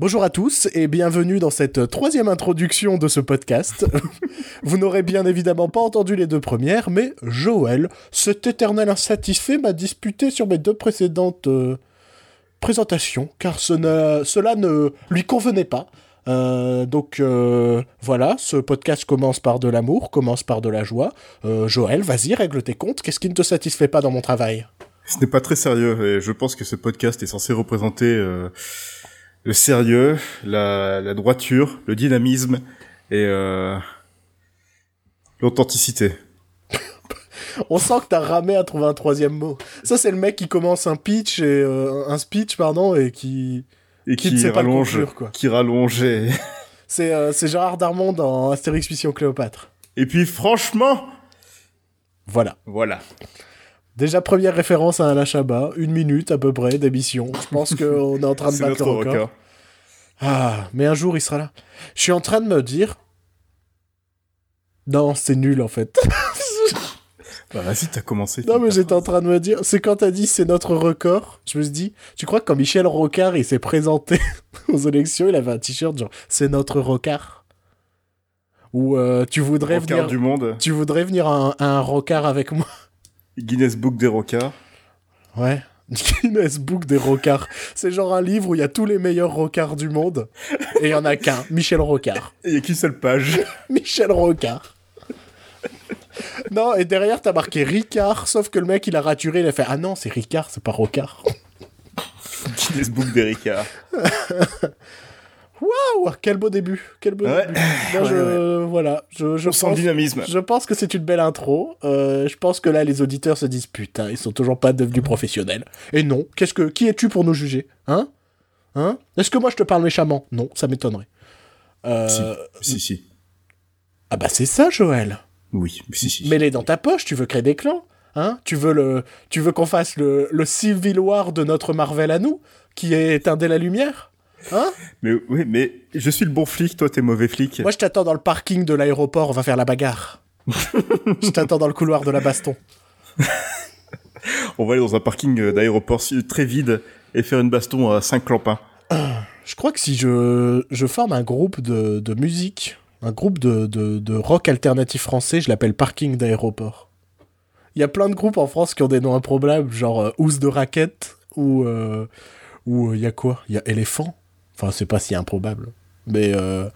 Bonjour à tous et bienvenue dans cette troisième introduction de ce podcast. Vous n'aurez bien évidemment pas entendu les deux premières, mais Joël, cet éternel insatisfait, m'a disputé sur mes deux précédentes euh, présentations, car ce ne- cela ne lui convenait pas. Euh, donc euh, voilà, ce podcast commence par de l'amour, commence par de la joie. Joël, vas-y, règle tes comptes. Qu'est-ce qui ne te satisfait pas dans mon travail? Ce n'est pas très sérieux et je pense que ce podcast est censé représenter le sérieux, la, la droiture, le dynamisme et euh, l'authenticité. On sent que t'as ramé à trouver un troisième mot. Ça, c'est le mec qui commence un pitch et euh, un speech, pardon, et qui Et Qui qui, ne sait pas le rallonge, conclure, quoi. qui rallonge. Et, c'est euh, c'est Gérard Darmon dans Astérix Mission Cléopâtre. et puis franchement, Voilà. voilà. Déjà première référence à Alain Chabat, une minute à peu près d'émission. Je pense qu'on est en train de battre notre le record. record. Ah, mais un jour il sera là. Je suis en train de me dire. Non, c'est nul en fait. Bah vas-y, t'as commencé. non, mais j'étais en train de me dire. C'est quand t'as dit c'est notre record. Je me suis dit, tu crois que quand Michel Rocard il s'est présenté aux élections, il avait un t-shirt genre c'est notre Rocard? Ou euh, tu voudrais venir. du monde, Tu voudrais venir à un, à un Rocard avec moi? Guinness Book des Rocards. Ouais. Guinness Book des Rocards. C'est genre un livre où il y a tous les meilleurs Rocards du monde. Et il y en a qu'un, Michel Rocard. Et il y a qu'une seule page. Michel Rocard. non, et derrière, t'as marqué Ricard, sauf que le mec, il a raturé, il a fait Ah non, c'est Ricard, c'est pas Rocard. Guinness Book des Ricards. Waouh, quel beau début, quel beau Ouais. début. Moi, je, voilà, je, je On sent le pense, dynamisme. je pense que c'est une belle intro. Euh, je pense que là, les auditeurs se disent Putain, ils sont toujours pas devenus professionnels. Et non, qu'est-ce que, qui es-tu pour nous juger Hein? Hein? Est-ce que moi, je te parle méchamment? Non, ça m'étonnerait. Euh, Si, si, si. Ah bah c'est ça, Joël. Oui, si, si. Mets-les dans ta poche, tu veux créer des clans Hein? Tu veux le, tu veux qu'on fasse le, le Civil War de notre Marvel à nous, qui est éteindre la lumière? Hein Mais oui, mais je suis le bon flic, toi t'es mauvais flic. Moi, je t'attends dans le parking de l'aéroport, on va faire la bagarre. je t'attends dans le couloir de la baston. On va aller dans un parking euh, d'aéroport très vide et faire une baston à 5 clampins. Je crois que si je, je forme un groupe de, de musique, un groupe de, de, de rock alternatif français, je l'appelle Parking d'aéroport. Il y a plein de groupes en France qui ont des noms improbables, genre euh, Housse de raquette, ou euh, ou il y a quoi? Il y a Éléphant. Enfin, c'est pas si improbable. Mais euh,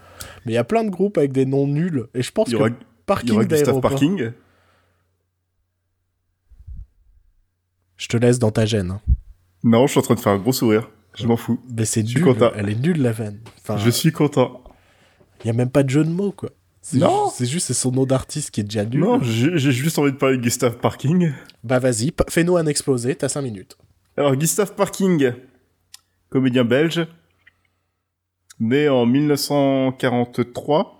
mais il y a plein de groupes avec des noms nuls. Et je pense y aura, que y Parking aura Gustave. Parking. Je te laisse dans ta gêne. hein. Non, je suis en train de faire un gros sourire. Je m'en fous. Mais c'est nul. content. Elle est nulle, la. Enfin, Je suis content. il y a même pas de jeu de mots, quoi. C'est Non. C'est juste c'est son nom d'artiste qui est déjà nul. Non, j'ai juste envie de parler de Gustave Parking. Bah vas-y, fais-nous un exposé, t'as 5 minutes. Alors, Gustave Parking, comédien belge, né en 1943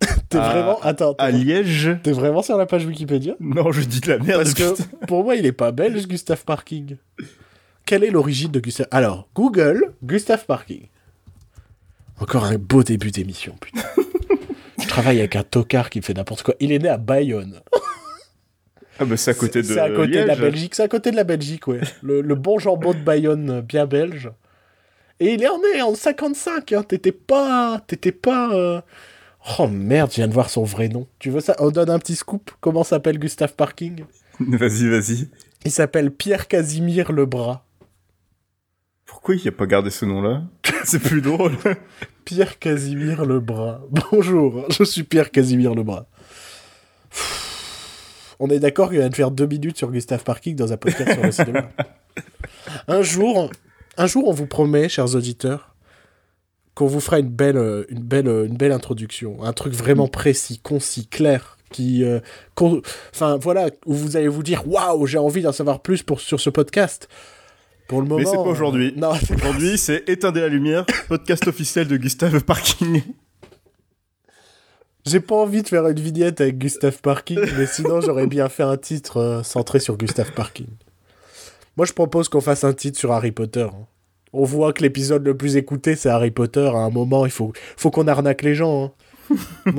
T'es À- vraiment... Attends, à. Liège. t'es vraiment sur la page Wikipédia? Non, je dis de la merde. Parce que pour moi, il est pas belge, Gustave Parking. Quelle est l'origine de Gustave... Alors, Google, Gustave Parking. Encore un beau début d'émission, putain. Je travaille avec un tocard qui fait n'importe quoi. Il est né à Bayonne. Ah bah c'est à côté de C'est à côté de la. Belgique. C'est à côté de la Belgique, ouais. Le, le bon jambon de Bayonne, bien belge. Et il est né en 55. Hein. T'étais pas... T'étais pas... euh, Oh merde, je viens de voir son vrai nom. Tu veux ça? On donne un petit scoop. Comment s'appelle Gustave Parking? Vas-y, vas-y. Il s'appelle Pierre Casimir Lebras. Pourquoi il a pas gardé ce nom-là? C'est plus drôle. Pierre Casimir Lebras. Bonjour, je suis Pierre Casimir Lebras. On est d'accord qu'il va te faire deux minutes sur Gustave Parking dans un podcast sur le cinéma. Un jour, un jour, on vous promet, chers auditeurs, qu'on vous fera une belle, euh, une belle, euh, une belle introduction, un truc vraiment précis, concis, clair, qui, euh, enfin voilà, où vous allez vous dire, waouh, j'ai envie d'en savoir plus pour sur ce podcast. Pour le moment, Mais c'est pas aujourd'hui. euh, Aujourd'hui, c'est Éteindre la lumière, podcast officiel de Gustave Parking. J'ai pas envie de faire une vignette avec Gustave Parking, mais sinon j'aurais bien fait un titre euh, centré sur Gustave Parking. Moi je propose qu'on fasse un titre sur Harry Potter. hein. On voit que l'épisode le plus écouté c'est Harry Potter. À un moment, il faut, faut qu'on arnaque les gens. hein. Un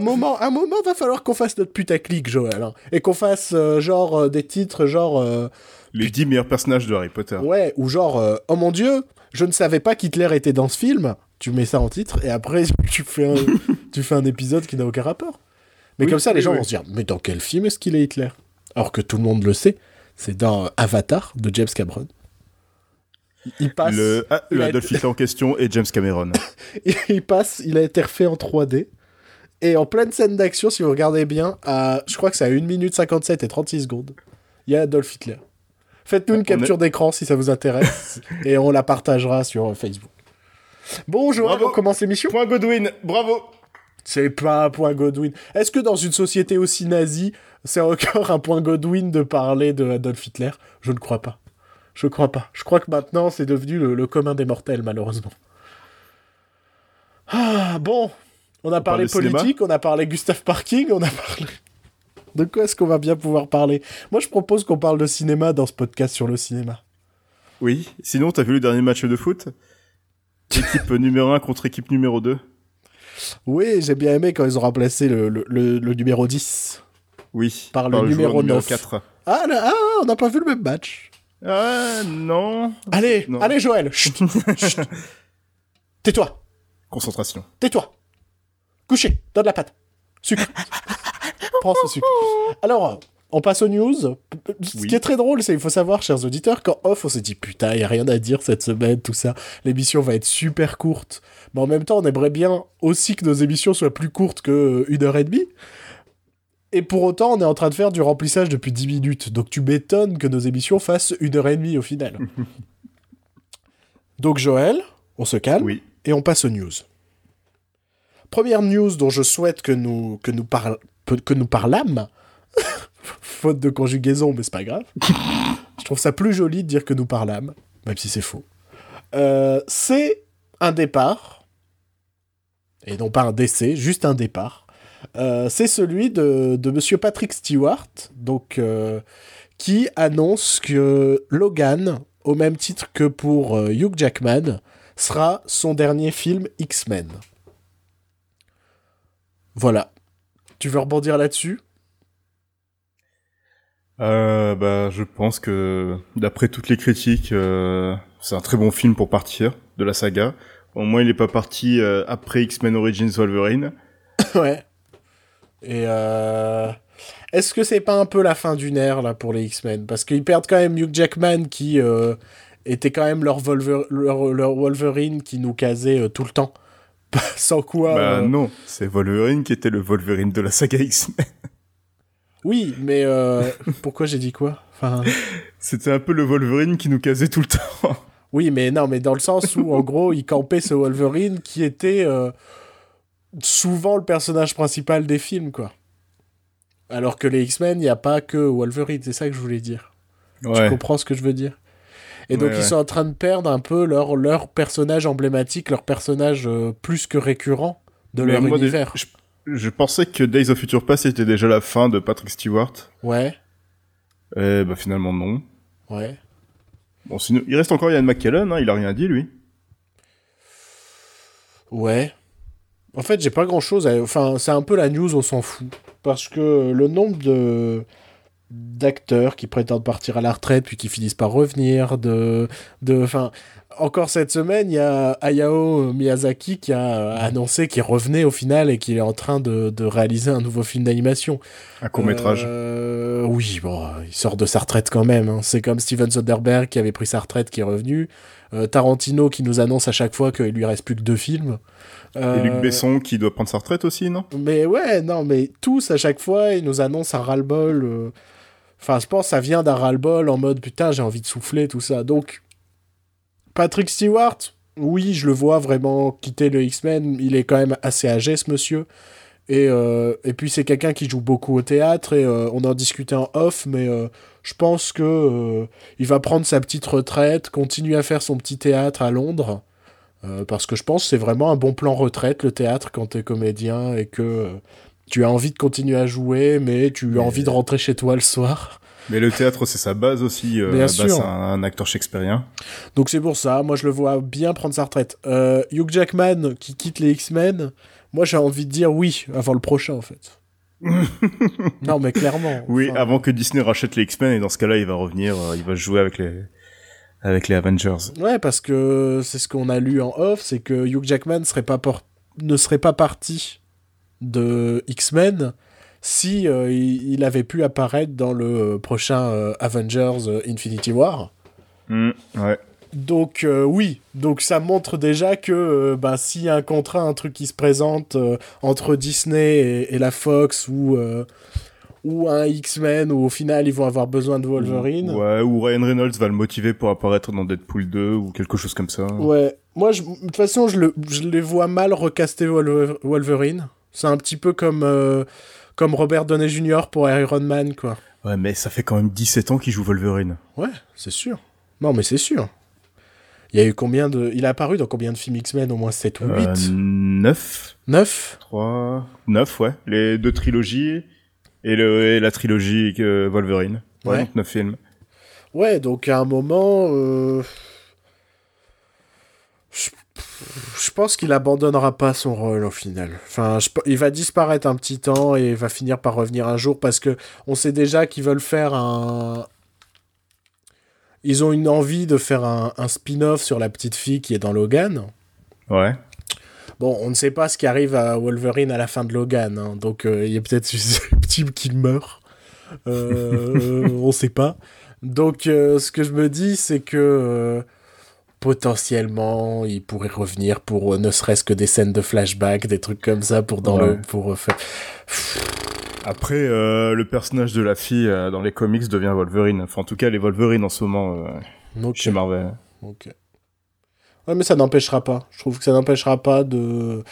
moment, un moment, va falloir qu'on fasse notre putaclic, Joël, hein. et qu'on fasse euh, genre euh, des titres genre euh, Les 10 meilleurs personnages de Harry Potter. ouais ou genre oh mon dieu, je ne savais pas qu'Hitler était dans ce film. Tu mets ça en titre et après tu fais un, tu fais un épisode qui n'a aucun rapport. Mais Oui, comme ça, les oui, gens oui. vont se dire, mais dans quel film est-ce qu'il est Hitler? Alors que tout le monde le sait, c'est dans Avatar de James Cameron. Il passe, Le, ah, il le a Adolf Hitler en question est James Cameron. il passe, il a été refait en 3D. Et en pleine scène d'action, si vous regardez bien, à, je crois que c'est à 1 minute 57 et 36 secondes, il y a Adolf Hitler. Faites-nous une On capture d'écran si ça vous intéresse, et on la partagera sur euh, Facebook. Bon, Joël, Bravo. on commence l'émission Point Godwin, bravo C'est pas un point Godwin. Est-ce que dans une société aussi nazie, c'est encore un point Godwin de parler de Adolf Hitler Je ne crois pas. Je crois pas. Je crois que maintenant, c'est devenu le, le commun des mortels, malheureusement. Ah, bon. On a parlé cinéma politique, on a parlé Gustave Parking, on a parlé... De quoi est-ce qu'on va bien pouvoir parler? Moi, je propose qu'on parle de cinéma dans ce podcast sur le cinéma. Oui, sinon, t'as vu le dernier match de foot? Équipe numéro 1 contre équipe numéro 2 Oui, j'ai bien aimé quand ils ont remplacé le- le numéro 10. Oui, Par le joueur numéro 9. 4. Ah, là, ah, on n'a pas vu le même match. Ah, non Allez, Non. allez Joël. Tais-toi, Concentration. tais-toi. Couché, donne la patte. Sucre. Prends ce sucre. Alors, on passe aux news. Ce Oui. qui est très drôle, c'est il faut savoir, chers auditeurs, qu'en off, on s'est dit putain, il y a rien à dire cette semaine, tout ça. L'émission va être super courte. Mais en même temps, on aimerait bien aussi que nos émissions soient plus courtes que euh, une heure et demie. Et pour autant, on est en train de faire du remplissage depuis 10 minutes. Donc tu m'étonnes que nos émissions fassent une heure et demie au final. Donc Joël, on se calme Oui. et on passe aux news. Première news dont je souhaite que nous, que nous, que nous parlâmes, faute de conjugaison, mais c'est pas grave. je trouve ça plus joli de dire que nous parlâmes, même si c'est faux. Euh, c'est un départ, et non pas un décès, juste un départ. Euh, c'est celui de, de Monsieur Patrick Stewart, donc euh, qui annonce que Logan, au même titre que pour euh, Hugh Jackman, sera son dernier film X-Men. Voilà. Tu veux rebondir là-dessus? Bah, je pense que, d'après toutes les critiques, c'est un très bon film pour partir de la saga. Au moins, il n'est pas parti après X-Men Origins Wolverine. Ouais. Et euh... est-ce que c'est pas un peu la fin d'une ère là pour les X-Men? Parce qu'ils perdent quand même Hugh Jackman qui euh, était quand même leur, Wolver- leur, leur Wolverine qui nous casait euh, tout le temps. Sans quoi. bah non, c'est Wolverine qui était le Wolverine de la saga X-Men. Oui, mais pourquoi j'ai dit quoi? Enfin. C'était un peu le Wolverine qui nous casait tout le temps. Oui, mais non, mais dans le sens où, en gros, il campait ce Wolverine qui était souvent le personnage principal des films, quoi. Alors que les X-Men, il n'y a pas que Wolverine, c'est ça que je voulais dire. Tu comprends ce que je veux dire? Et donc, Ouais, ils sont en train de perdre un peu leur, leur personnage emblématique, leur personnage euh, plus que récurrent de Mais leur moi, univers. Je, je pensais que Days of Future Past était déjà la fin de Patrick Stewart. Ouais, Et bah finalement non. ouais. Bon, sinon, il reste encore Ian McKellen, hein, il a rien dit lui. Ouais. En fait, j'ai pas grand chose à... Enfin, c'est un peu la news, on s'en fout. Parce que le nombre de d'acteurs qui prétendent partir à la retraite puis qui finissent par revenir de de enfin encore cette semaine il y a Hayao Miyazaki qui a euh, annoncé qu'il revenait au final et qu'il est en train de, de réaliser un nouveau film d'animation Un court métrage. euh, oui, bon, il sort de sa retraite quand même. hein. C'est comme Steven Soderbergh qui avait pris sa retraite, qui est revenu. Euh, Tarantino qui nous annonce à chaque fois qu'il lui reste plus que deux films. Et Euh, Luc Besson qui doit prendre sa retraite aussi, non? Mais ouais, non, mais tous à chaque fois, ils nous annoncent un ras-le-bol. euh. Enfin, je pense que ça vient d'un ras-le-bol en mode putain, j'ai envie de souffler, tout ça. Donc, Patrick Stewart, oui, je le vois vraiment quitter le X-Men. Il est quand même assez âgé, ce monsieur. Et, euh, et puis, c'est quelqu'un qui joue beaucoup au théâtre. Et euh, on en discutait en off, mais euh, je pense que euh, il va prendre sa petite retraite, continuer à faire son petit théâtre à Londres. Euh, parce que je pense que c'est vraiment un bon plan retraite, le théâtre, quand t'es comédien et que euh, tu as envie de continuer à jouer, mais tu as envie de rentrer chez toi le soir. Mais le théâtre, c'est sa base aussi. Euh, Bien sûr. c'est un, un acteur shakespearien. Donc c'est pour ça, moi je le vois bien prendre sa retraite. Euh, Hugh Jackman qui quitte les X-Men, moi j'ai envie de dire oui, avant le prochain en fait. non mais clairement. Oui, avant que Disney rachète les X-Men, et dans ce cas-là, il va revenir, il va jouer avec les avec les Avengers. Ouais, parce que c'est ce qu'on a lu en off, c'est que Hugh Jackman serait pas ne serait pas parti de X-Men si euh, il, avait pu apparaître dans le prochain euh, Avengers euh, Infinity War. Mm, ouais. Donc oui, donc ça montre déjà que bah, s'il y a un contrat, un truc qui se présente entre Disney et, la Fox ou ou un X-Men où au final ils vont avoir besoin de Wolverine. Ouais, ou Ryan Reynolds va le motiver pour apparaître dans Deadpool 2 ou quelque chose comme ça. Ouais, moi de toute façon je, le, je les vois mal recaster Wolverine. C'est un petit peu comme comme Robert Downey Jr. pour Iron Man, quoi. Ouais, mais ça fait quand même 17 ans qu'il joue Wolverine. Ouais, c'est sûr. Non, mais c'est sûr. Il y a eu combien de... Il a apparu dans combien de films X-Men? Au moins 7 ou 8 euh, 9 9 3... 9, ouais. Les deux trilogies et, le... la trilogie euh, Wolverine. Ouais, ouais. 9 films. Ouais, donc à un moment... Euh je pense qu'il abandonnera pas son rôle au final. Enfin, il va disparaître un petit temps et va finir par revenir un jour parce que on sait déjà qu'ils veulent faire un. Ils ont une envie de faire un, spin-off sur la petite fille qui est dans Logan. Ouais. Bon, on ne sait pas ce qui arrive à Wolverine à la fin de Logan, hein. donc euh, il y a peut-être susceptible qu'il meurt. Euh, on sait pas. Donc, euh, ce que je me dis, c'est que potentiellement il pourrait revenir pour ne serait-ce que des scènes de flashback, des trucs comme ça pour dans le pour faire. Après, euh, le personnage de la fille euh, dans les comics devient Wolverine. Enfin, en tout cas, les Wolverine en ce moment chez Marvel. Ouais, mais ça n'empêchera pas. Je trouve que ça n'empêchera pas de. De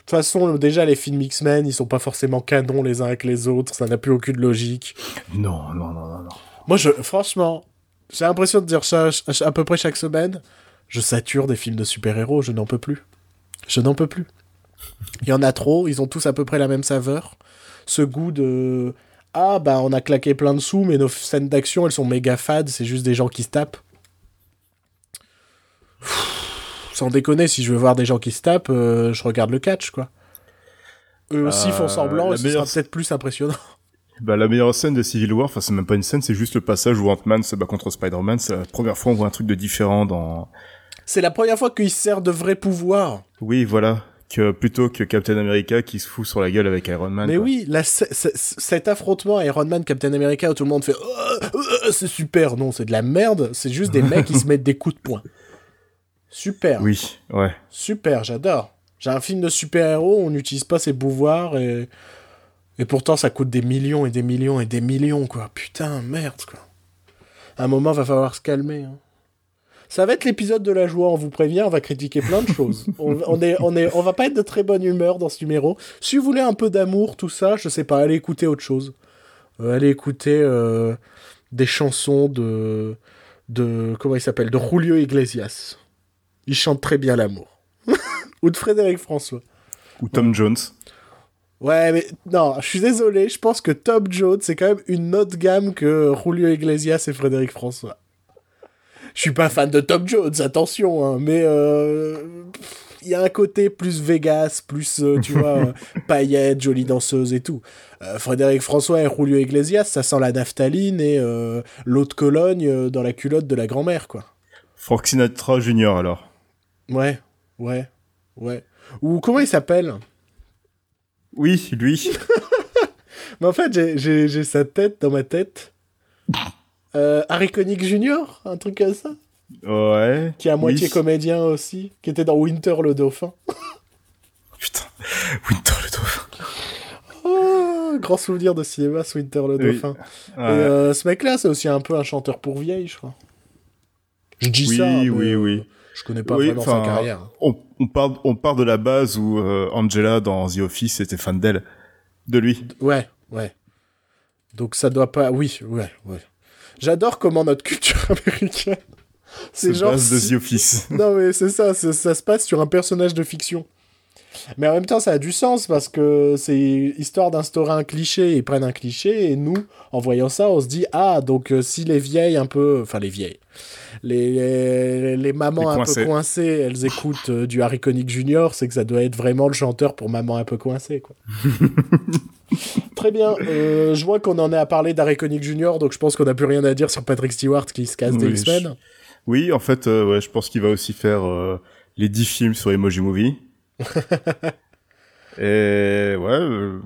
toute façon, déjà, les films X-Men, ils sont pas forcément canons les uns avec les autres. Ça n'a plus aucune logique. Non, non, non, non, non. Moi, je, franchement, j'ai l'impression de dire ça à peu près chaque semaine. Je sature des films de super-héros, je n'en peux plus. Je n'en peux plus. Il y en a trop, ils ont tous à peu près la même saveur. Ce goût de ah bah on a claqué plein de sous mais nos scènes d'action elles sont méga fades, c'est juste des gens qui se tapent. Sans déconner, si je veux voir des gens qui se tapent, euh, je regarde le catch quoi. Eux aussi font euh, semblant, et ce sera peut-être plus impressionnant. Bah, la meilleure scène de Civil War, enfin, c'est même pas une scène, c'est juste le passage où Ant-Man se bat contre Spider-Man. C'est la première fois où on voit un truc de différent dans... C'est la première fois qu'il sert de vrai pouvoir. Oui, voilà. Que plutôt que Captain America qui se fout sur la gueule avec Iron Man. Mais oui, la, cet affrontement Iron Man Captain America où tout le monde fait oh, oh, c'est super, non, c'est de la merde, c'est juste des mecs qui se mettent des coups de poing. Super. Oui, ouais. Super, j'adore. J'ai un film de super-héros, on n'utilise pas ses pouvoirs et et pourtant, ça coûte des millions et des millions et des millions, quoi. Putain, merde, quoi. À un moment, va falloir se calmer. Hein. Ça va être l'épisode de la joie, on vous prévient, on va critiquer plein de choses. on, est, on, est, on va pas être de très bonne humeur dans ce numéro. Si vous voulez un peu d'amour, tout ça, je sais pas, allez écouter autre chose. Euh, allez écouter euh, des chansons de, de. Comment il s'appelle De Julio Iglesias. Il chante très bien l'amour. Ou de Frédéric François. Ou Tom Jones. Ouais, mais non, je suis désolé, je pense que Top Jones, c'est quand même une autre gamme que Julio Iglesias et Frédéric François. Je suis pas fan de Top Jones, attention, hein, mais euh, il y a un côté plus Vegas, plus, euh, tu vois, euh, paillettes, jolie danseuse et tout. Frédéric François et Julio Iglesias, ça sent la naphtaline et l'eau de Cologne dans la culotte de la grand-mère, quoi. Frank Sinatra Junior, alors. Ouais, ouais, ouais. Ou comment il s'appelle? Oui, lui. Mais en fait, j'ai sa tête dans ma tête. Euh, Harry Connick Jr., un truc comme ça? Ouais. Qui est à moitié comédien aussi, qui était dans Winter le Dauphin. Putain, Winter le Dauphin. Oh, grand souvenir de cinéma, Winter le Dauphin. Et euh, ce mec-là, c'est aussi un peu un chanteur pour vieille, je crois. Je dis ça. Oui, oui, oui. Je connais pas vraiment sa carrière. On, on, part, on part de la base où euh, Angela dans The Office était fan d'elle, de lui. Ouais, ouais. Donc ça doit pas. Oui, ouais, ouais. J'adore comment notre culture américaine. C'est genre. Base de The Office. non mais c'est ça, ça se passe sur un personnage de fiction. Mais en même temps, ça a du sens parce que c'est histoire d'instaurer un cliché. Ils prennent un cliché et nous, en voyant ça, on se dit Ah, donc euh, si les vieilles un peu. Enfin, les vieilles les, les, mamans un peu coincées, elles écoutent euh, du Harry Connick Jr., c'est que ça doit être vraiment le chanteur pour maman un peu coincée, quoi. Très bien. Euh, je vois qu'on en est à parler d'Harry Connick Jr., donc je pense qu'on n'a plus rien à dire sur Patrick Stewart qui se casse des X-Men. Oui, en fait, ouais, je pense qu'il va aussi faire les 10 films sur Emoji Movie. Et ouais, euh,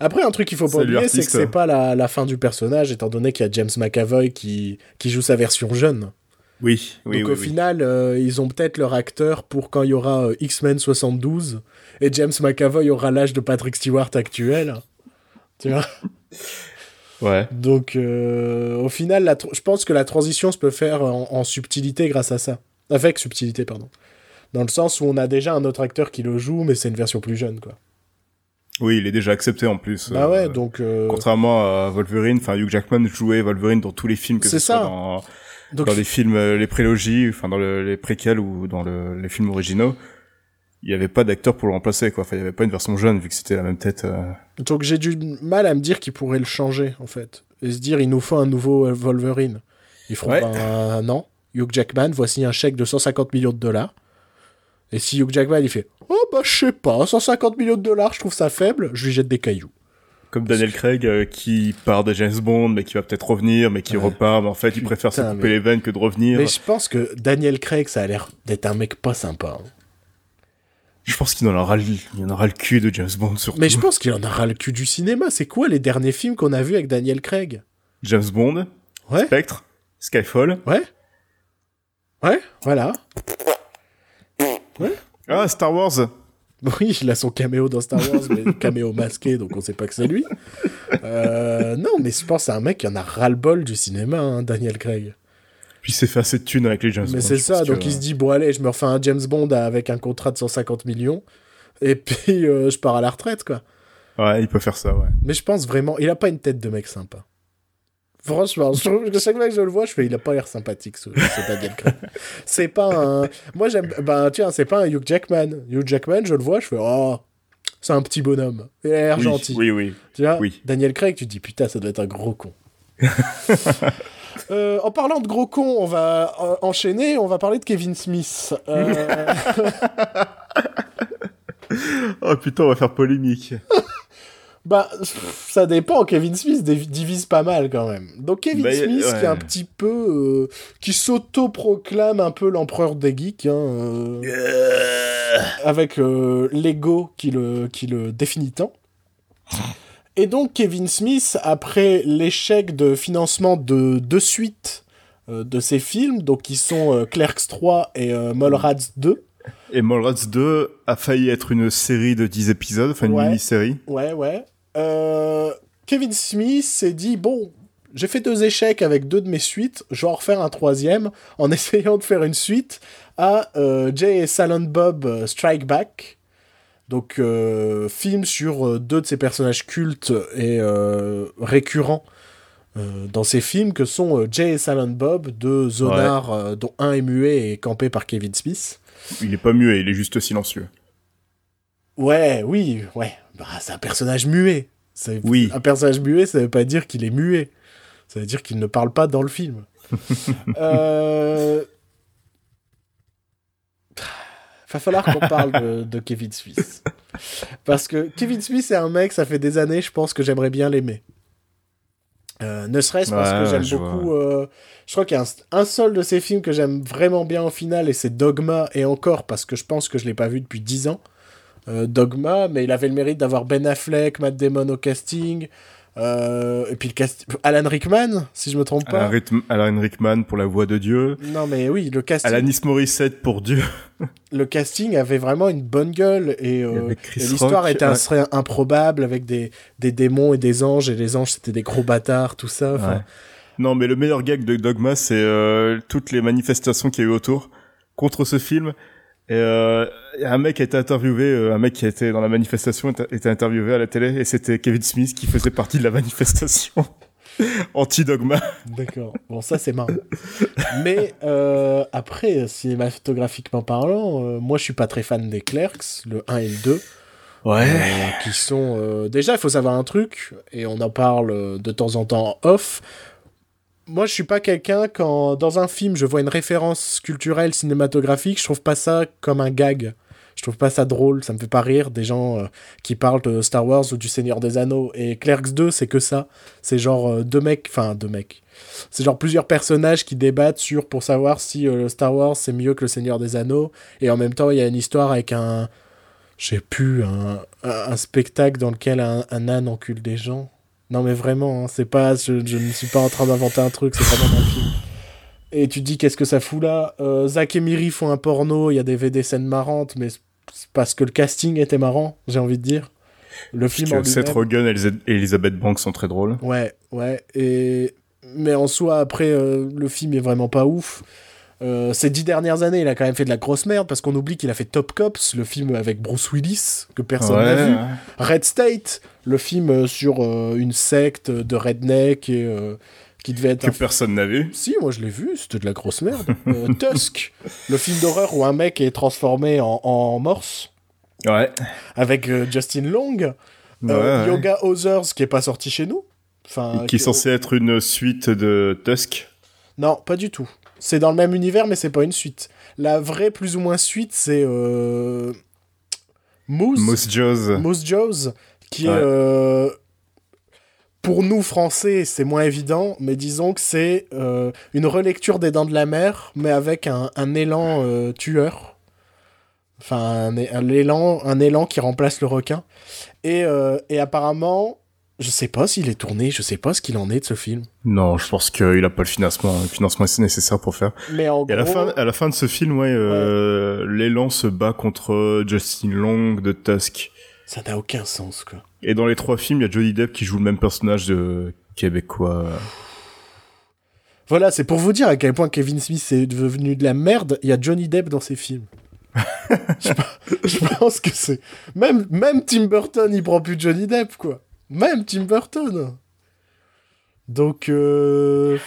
Après, un truc qu'il faut pas oublier, c'est que c'est pas la, la fin du personnage, étant donné qu'il y a James McAvoy qui, qui joue sa version jeune. oui, oui, donc oui, au oui. final, euh, ils ont peut-être leur acteur pour quand il y aura euh, X-Men 72 et James McAvoy aura l'âge de Patrick Stewart actuel. Tu vois? Ouais. Donc au final, je pense que la transition se peut faire en, en subtilité grâce à ça. Avec subtilité, pardon. Dans le sens où on a déjà un autre acteur qui le joue, mais c'est une version plus jeune, quoi. Oui, il est déjà accepté en plus. bah euh, ouais, donc... euh, Contrairement à Wolverine, enfin Hugh Jackman jouait Wolverine dans tous les films que C'est ce soit ça. dans, donc dans les films, euh, les prélogies, enfin dans le- les préquels ou dans le- les films originaux. Il y avait pas d'acteur pour le remplacer, quoi. Enfin, il y avait pas une version jeune vu que c'était la même tête. euh. Donc j'ai du mal à me dire qu'ils pourraient le changer, en fait. Et se dire, il nous faut un nouveau euh, Wolverine. Ils feront Ouais. un non. Hugh Jackman, voici un chèque de 150 millions de dollars. Et si Hugh Jackman, il fait, oh bah je sais pas, 150 millions de dollars, je trouve ça faible, je lui jette des cailloux. Comme Daniel Craig euh, qui part de James Bond, mais qui va peut-être revenir, mais qui Ouais. repart. Mais en fait, il préfère se Putain, couper mais- les veines que de revenir. Mais je pense que Daniel Craig, ça a l'air d'être un mec pas sympa. hein. Je pense qu'il en aura le, il en aura le cul de James Bond surtout. Mais je pense qu'il en a ras le cul du cinéma. C'est quoi les derniers films qu'on a vus avec Daniel Craig? James Bond, Ouais Spectre, Skyfall. Ouais Ouais, voilà. Ah, Star Wars. Oui, il a son caméo dans Star Wars, mais caméo masqué, donc on sait pas que c'est lui. Euh, non, mais je pense c'est un mec qui en a ras-le-bol du cinéma, hein, Daniel Craig. Puis il s'est fait assez de thunes avec les James Bond. mais c'est ça, donc que- il se dit, bon allez, je me refais un James Bond avec un contrat de 150 millions, et puis euh, je pars à la retraite, quoi. Ouais, il peut faire ça, ouais. Mais je pense vraiment, il a pas une tête de mec sympa. Franchement, je chaque fois que je le vois, je fais, il a pas l'air sympathique, ce, Daniel Craig. c'est pas un. Moi, j'aime. Ben, tiens, c'est pas un Hugh Jackman. Hugh Jackman, je le vois, je fais, oh, c'est un petit bonhomme. Il a l'air Oui, gentil. Oui, oui. Tu vois Oui. Daniel Craig, tu te dis, putain, ça doit être un gros con. Euh, en parlant de gros con, on va euh, enchaîner, on va parler de Kevin Smith. Euh, Oh putain, on va faire polémique. Bah, ça dépend. Kevin Smith div- divise pas mal quand même. Donc Kevin Bah, Smith, ouais. qui est un petit peu, euh, qui s'auto-proclame un peu l'empereur des geeks, hein, euh, avec euh, l'ego qui le, qui le définit tant. Et donc Kevin Smith, après l'échec de financement de deux suites de ses films, donc qui sont Clerks 3 et Mallrats 2. Et Mallrats 2 a failli être une série de 10 épisodes, enfin une Ouais. mini-série. Ouais, ouais. Euh, Kevin Smith s'est dit bon, j'ai fait deux échecs avec deux de mes suites, je vais en refaire un troisième en essayant de faire une suite à euh, Jay et Silent Bob euh, Strike Back. Donc, euh, film sur euh, deux de ces personnages cultes et euh, récurrents euh, dans ces films que sont euh, Jay et Silent Bob, deux zonards euh, dont un est muet et campé par Kevin Smith. Il est pas muet, il est juste silencieux. Ouais, oui, ouais. Bah, c'est un personnage muet. Oui. Un personnage muet, ça veut pas dire qu'il est muet. Ça veut dire qu'il ne parle pas dans le film. euh... Va falloir qu'on parle de, de Kevin Smith. Parce que Kevin Smith, c'est un mec, ça fait des années, je pense que j'aimerais bien l'aimer. Euh, ne serait-ce parce que j'aime je beaucoup. euh, je crois qu'il y a un, un seul de ses films que j'aime vraiment bien au final, et c'est Dogma, et encore parce que je pense que je l'ai pas vu depuis 10 ans. Euh, Dogma, mais il avait le mérite d'avoir Ben Affleck, Matt Damon au casting, euh, et puis le cast... Alan Rickman, si je me trompe pas. Alan, Rickman- Alan Rickman pour la voix de Dieu. Non mais oui, le casting, Alanis Morissette pour Dieu. le casting avait vraiment une bonne gueule et, euh, Et l'histoire était ouais. serait improbable avec des, des démons et des anges et les anges c'était des gros bâtards tout ça. Ouais. Non, mais le meilleur gag de Dogma, c'est euh, toutes les manifestations qu'il y a eu autour contre ce film. Et euh, un mec a été interviewé, euh, un mec qui était dans la manifestation était- interviewé à la télé, et c'était Kevin Smith qui faisait partie de la manifestation anti-Dogma. D'accord. Bon, ça, c'est marrant. Mais euh, après, cinématographiquement parlant, euh, moi, je suis pas très fan des Clerks, le 1 et le 2. euh, qui sont... euh, Déjà, il faut savoir un truc, et on en parle de temps en temps off. Moi, je suis pas quelqu'un, quand dans un film, je vois une référence culturelle cinématographique, je trouve pas ça comme un gag. Je trouve pas ça drôle, ça me fait pas rire des gens euh, qui parlent de Star Wars ou du Seigneur des Anneaux. Et Clerks 2, c'est que ça. C'est genre euh, deux mecs, enfin deux mecs. C'est genre plusieurs personnages qui débattent sur pour savoir si euh, Star Wars c'est mieux que le Seigneur des Anneaux. Et en même temps, il y a une histoire avec un. J'ai plus un, un, un spectacle dans lequel un, un âne encule des gens. Non mais vraiment, hein, c'est pas, je, je ne suis pas en train d'inventer un truc, c'est vraiment dans le film. Et tu te dis qu'est-ce que ça fout là? Euh, Zach et Miri font un porno, il y a des, des scènes marrantes, mais c'est parce que le casting était marrant, j'ai envie de dire. Le film en que Seth Rogen et Elizabeth Banks sont très drôles. Ouais, ouais. Et... Mais en soi, après, euh, le film est vraiment pas ouf. Euh, ces dix dernières années, il a quand même fait de la grosse merde parce qu'on oublie qu'il a fait Top Cops, le film avec Bruce Willis, que personne n'a vu. ouais. Red State, le film sur euh, une secte de redneck et, euh, qui devait être Que personne n'a vu. si, moi je l'ai vu, c'était de la grosse merde. Euh, Tusk, le film d'horreur où un mec est transformé en, en morse, Ouais. avec euh, Justin Long. Euh, Ouais. Yoga Others, qui est pas sorti chez nous. Enfin, Qui est censé être une suite de Tusk. Non, pas du tout. C'est dans le même univers, mais c'est pas une suite. La vraie, plus ou moins, suite, c'est. Moose. Moose Jaws. Moose Jaws, qui Ouais. est... euh, Pour nous, Français, c'est moins évident, mais disons que c'est euh, une relecture des Dents de la Mer, mais avec un, un élan euh, tueur. Enfin, un, un élan, un élan qui remplace le requin. Et, et apparemment, je sais pas s'il est tourné, je sais pas ce qu'il en est de ce film. Non, je pense qu'il a pas le financement, le financement nécessaire pour faire. Mais en Et à la gros, fin, à la fin de ce film, ouais, euh, l'élan se bat contre Justin Long de Tusk. Ça n'a aucun sens, quoi. Et dans les trois films, il y a Johnny Depp qui joue le même personnage de québécois. Voilà, c'est pour vous dire à quel point Kevin Smith est devenu de la merde. Il y a Johnny Depp dans ses films. je, pe- je pense que c'est. Même, même Tim Burton, il prend plus Johnny Depp, quoi. Même Tim Burton. Donc, euh.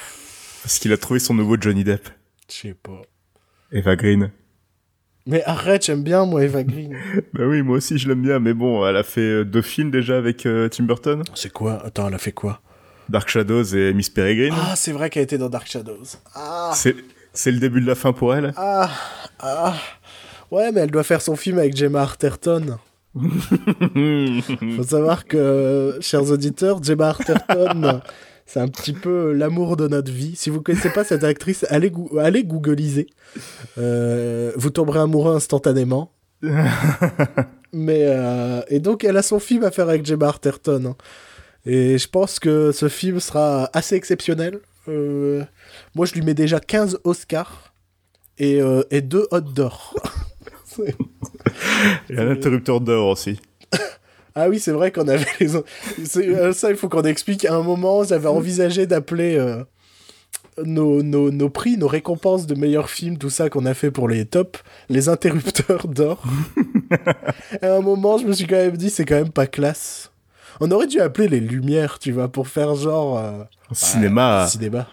Parce qu'il a trouvé son nouveau Johnny Depp. Je sais pas. Eva Green. Mais arrête, j'aime bien, moi, Eva Green. Bah oui, moi aussi je l'aime bien, mais bon, elle a fait euh, deux films déjà avec euh, Tim Burton. C'est quoi? Attends, elle a fait quoi? Dark Shadows et Miss Peregrine. Ah, c'est vrai qu'elle était dans Dark Shadows. Ah C'est, c'est le début de la fin pour elle. Ah Ah Ouais, mais elle doit faire son film avec Gemma Arterton. Faut savoir que, chers auditeurs, Gemma Arterton, c'est un petit peu l'amour de notre vie. Si vous connaissez pas cette actrice, allez, gou- allez googliser. Euh, vous tomberez amoureux instantanément. Mais euh, et donc elle a son film à faire avec Gemma Arterton. hein. Et je pense que ce film sera assez exceptionnel. Euh, moi, je lui mets déjà 15 Oscars et, euh, et 2 Hot d'or. Et un interrupteur d'or aussi. Ah oui, c'est vrai qu'on avait les autres. Euh, Ça, il faut qu'on explique. À un moment, j'avais envisagé d'appeler euh, nos, nos, nos prix, nos récompenses de meilleurs films, tout ça qu'on a fait pour les tops, les interrupteurs d'or. à un moment, je me suis quand même dit, c'est quand même pas classe. On aurait dû appeler les lumières, tu vois, pour faire genre. euh, Cinéma. cinéma.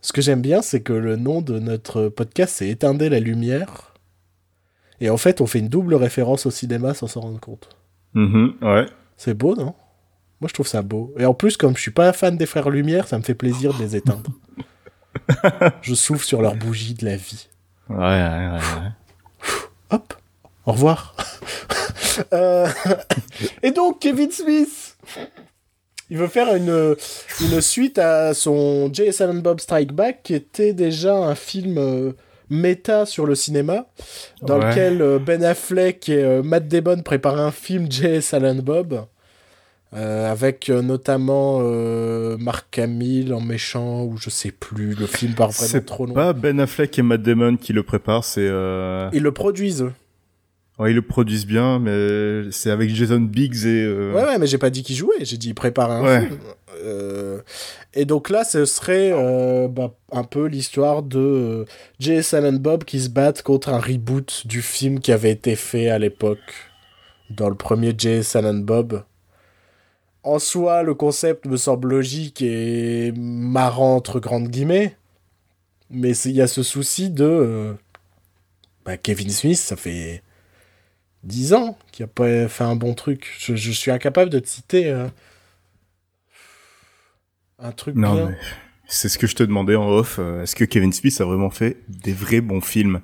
Ce que j'aime bien, c'est que le nom de notre podcast, c'est Éteindre la lumière. Et en fait, on fait une double référence au cinéma sans s'en rendre compte. Mhm, ouais. C'est beau, non? Moi, je trouve ça beau. Et en plus, comme je suis pas fan des frères Lumière, ça me fait plaisir de les éteindre. je souffle sur leur bougie de la vie. Ouais, ouais, ouais. ouais. Hop Au revoir Euh, Et donc, Kevin Smith Il veut faire une, une suite à son J. Silent Bob Strike Back, qui était déjà un film euh, méta sur le cinéma, dans Ouais. lequel euh, Ben Affleck et euh, Matt Damon préparaient un film J. Silent Bob, euh, avec euh, notamment euh, Mark Hamill en méchant, ou je sais plus, le film part vraiment C'est trop long. pas Ben Affleck et Matt Damon qui le préparent, c'est... Ils le produisent, eux. Ouais, ils le produisent bien, mais c'est avec Jason Biggs et... Ouais, ouais, mais j'ai pas dit qu'il jouait, j'ai dit préparer un Ouais. film. Euh, et donc là, ce serait euh, bah, un peu l'histoire de euh, Jay et Silent Bob qui se battent contre un reboot du film qui avait été fait à l'époque dans le premier Jay et Silent Bob. En soi, le concept me semble logique et marrant entre grandes guillemets, mais il y a ce souci de bah, Kevin Smith, ça fait 10 ans qu'il a pas fait un bon truc. Je, suis incapable de te citer un truc Non, bien. mais c'est ce que je te demandais en off. euh, Est-ce que Kevin Smith a vraiment fait des vrais bons films?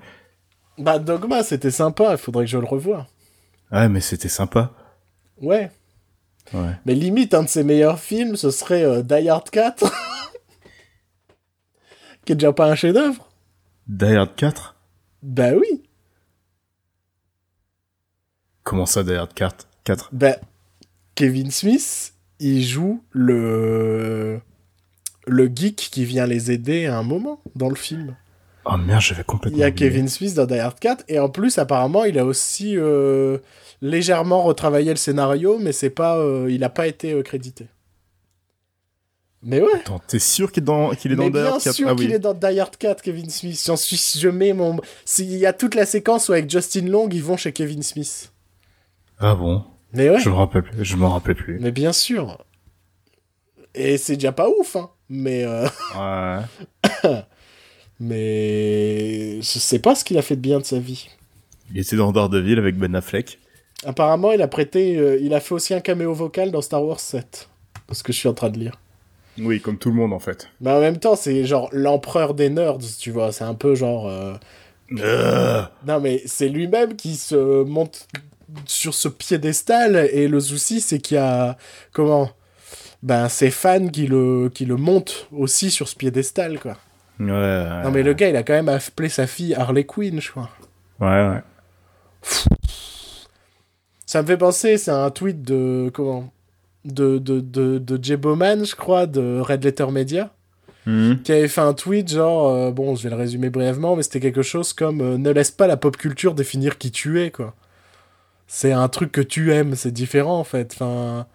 Bah, Dogma, c'était sympa, il faudrait que je le revoie. Ouais, mais c'était sympa. Ouais. Ouais. Mais limite, un de ses meilleurs films, ce serait euh, Die Hard 4. qui est déjà pas un chef-d'œuvre. Die Hard 4 Bah oui. Comment ça, Die Hard 4 4 Bah, Kevin Smith, il joue le le geek qui vient les aider à un moment dans le film. Oh merde, j'avais complètement Il y a oublié. Kevin Smith dans Die Hard 4 et en plus apparemment il a aussi euh, légèrement retravaillé le scénario mais c'est pas euh, il a pas été euh, crédité. Mais ouais. Attends, t'es sûr qu'il est dans, qu'il est dans Die Hard 4 sûr Ah qu'il oui. est dans Die Hard 4 Kevin Smith. J'en suis je mets mon s'il y a toute la séquence où avec Justin Long ils vont chez Kevin Smith. Ah bon? Mais ouais. Je me rappelle plus. Je m'en rappelle plus. Mais bien sûr. Et c'est déjà pas ouf hein. Mais euh, Ouais. mais je sais pas ce qu'il a fait de bien de sa vie. Il était dans Daredevil avec Ben Affleck. Apparemment, il a prêté, euh, il a fait aussi un caméo vocal dans Star Wars 7. Ce que je suis en train de lire. Oui, comme tout le monde en fait. Mais en même temps, c'est genre l'empereur des nerds, tu vois. C'est un peu genre. euh, Euh, Non, mais c'est lui-même qui se monte sur ce piédestal. Et le souci, c'est qu'il y a. Comment Ben, ses fans qui le, qui le montent aussi sur ce piédestal, quoi. Ouais, ouais. Non, mais le gars, il a quand même appelé sa fille Harley Quinn, je crois. Ouais, ouais. Ça me fait penser, c'est un tweet de. Comment De, de, de, de Jay Bowman, je crois, de Red Letter Media. Mhm. qui avait fait un tweet genre euh, bon je vais le résumer brièvement mais c'était quelque chose comme euh, ne laisse pas la pop culture définir qui tu es quoi c'est un truc que tu aimes c'est différent en fait. Enfin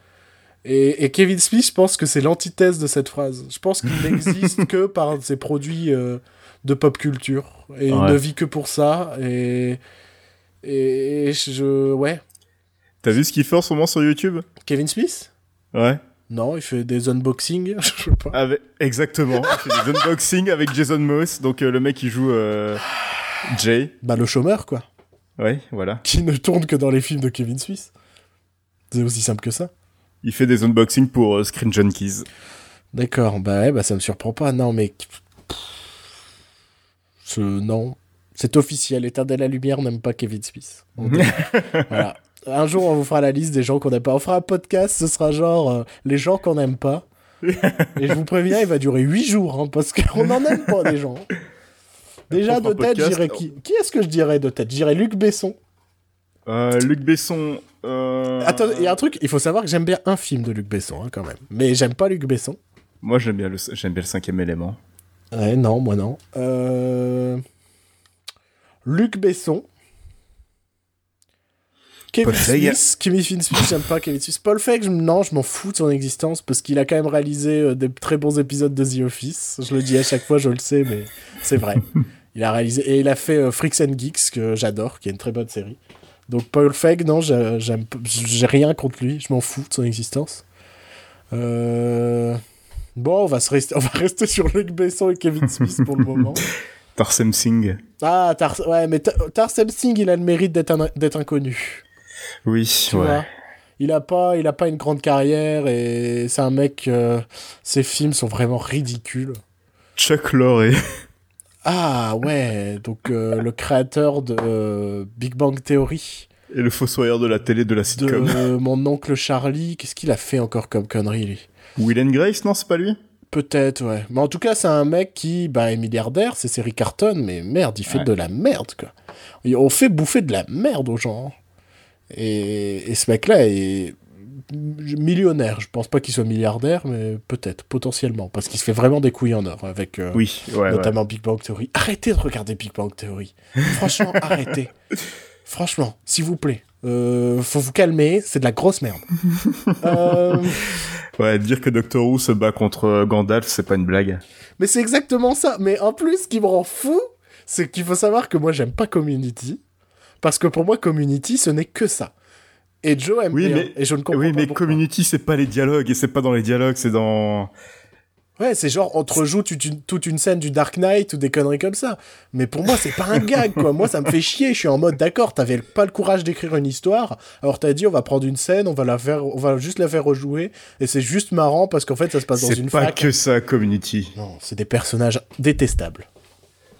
et, et Kevin Smith je pense que c'est l'antithèse de cette phrase. Je pense qu'il n'existe que par ses produits euh, de pop culture. Et il ne vit que pour ça. Et et je ouais. T'as vu ce qu'il fait en ce moment sur YouTube? Kevin Smith? Ouais. non il fait des unboxings je sais pas. Avec... Exactement. Il fait des unboxings avec Jason Moss, donc euh, le mec qui joue euh, Jay. bah le chômeur quoi Ouais, voilà. qui ne tourne que dans les films de Kevin Smith c'est aussi simple que ça Il fait des unboxings pour euh, Screen Junkies. D'accord, bah ouais, bah ça me surprend pas. Non, mais. Ce... Non. C'est officiel. Éteindre la lumière n'aime pas Kevin Smith. Voilà. Un jour, on vous fera la liste des gens qu'on n'aime pas. On fera un podcast, ce sera genre euh, les gens qu'on n'aime pas. Et je vous préviens, il va durer 8 jours, hein, parce qu'on n'en aime pas des gens. Déjà, de tête, j'irais qui Qui est-ce que je dirais de tête? Je dirais Luc Besson. Euh, Luc Besson. Euh... Attends, il y a un truc, il faut savoir que j'aime bien un film de Luc Besson, hein, quand même. Mais j'aime pas Luc Besson. Moi, j'aime bien le, j'aime bien le cinquième élément. Ouais, non, moi non. Euh... Luc Besson. Kevin. Smith. Kevin Smith, j'aime pas Kevin Smith. Paul Feig, non, je m'en fous de son existence parce qu'il a quand même réalisé euh, des très bons épisodes de The Office. Je le dis à chaque fois, je le sais, mais c'est vrai. Il a réalisé et il a fait euh, Freaks and Geeks que j'adore, qui est une très bonne série. Donc Paul Feig, non, j'ai rien contre lui, je m'en fous de son existence. Euh... Bon, on va, se rester, on va rester sur Luc Besson et Kevin Smith pour le moment. Tarsem Singh. Ah, Tar ouais, mais Tar- Tarsem Singh, il a le mérite d'être un- inconnu. Oui, Tu ouais. vois il a pas, il a pas une grande carrière et c'est un mec. euh, ses films sont vraiment ridicules. Chuck Lorre. Ah ouais, donc euh, le créateur de euh, Big Bang Theory, Et le fossoyeur de la télé de la de sitcom. euh, mon oncle Charlie. Qu'est-ce qu'il a fait encore comme connerie lui? Will and Grace, non, c'est pas lui? Peut-être, ouais. Mais en tout cas, c'est un mec qui bah, est milliardaire, c'est série carton, mais merde, il fait Ouais. de la merde, quoi. On fait bouffer de la merde aux gens. hein. Et, et ce mec-là est millionnaire. Je pense pas qu'il soit milliardaire, mais peut-être, potentiellement. Parce qu'il se fait vraiment des couilles en or avec euh, Oui, ouais, ouais. notamment Big Bang Theory. Arrêtez de regarder Big Bang Theory. Franchement, arrêtez. Franchement, s'il vous plaît. Euh, faut vous calmer, c'est de la grosse merde. euh... Ouais, dire que Doctor Who se bat contre euh, Gandalf, c'est pas une blague. Mais c'est exactement ça. Mais en plus, ce qui me rend fou, c'est qu'il faut savoir que moi, j'aime pas Community. Parce que pour moi, Community, ce n'est que ça. Et Joe aime Oui, bien. mais- Et je ne comprends oui, pas mais pourquoi. Community, c'est pas les dialogues, et c'est pas dans les dialogues, c'est dans... Ouais, c'est genre, on te rejoue toute une, scène du Dark Knight ou des conneries comme ça. Mais pour moi, c'est pas un gag, quoi. Moi, ça me fait chier. Je suis en mode, d'accord, t'avais pas le courage d'écrire une histoire. Alors t'as dit, on va prendre une scène, on va la faire, on va juste la faire rejouer. Et c'est juste marrant parce qu'en fait, ça se passe dans C'est une pas fac. que ça, Community. Non, c'est des personnages détestables.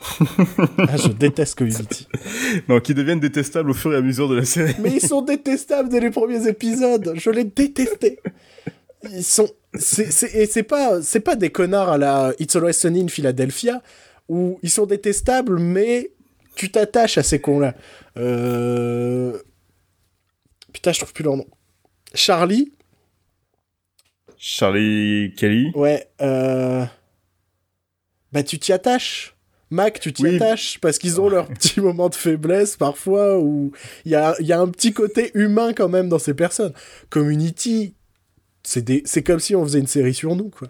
ah, je déteste Community. non, qui deviennent détestables au fur et à mesure de la série. Mais ils sont détestables dès les premiers épisodes. Je les détestais. Ils sont. C'est, c'est, et c'est pas, c'est pas des connards à la It's Always Sunny in Philadelphia où ils sont détestables, mais tu t'attaches à ces cons-là. Euh... Putain, je trouve plus leur nom. Charlie. Charlie Kelly. Ouais. Euh... Bah, tu t'y attaches. Mac, tu t'y Oui. attaches parce qu'ils ont leur petit moment de faiblesse parfois où il y a, il y a un petit côté humain quand même dans ces personnes. Community, c'est des- comme si on faisait une série sur nous, quoi.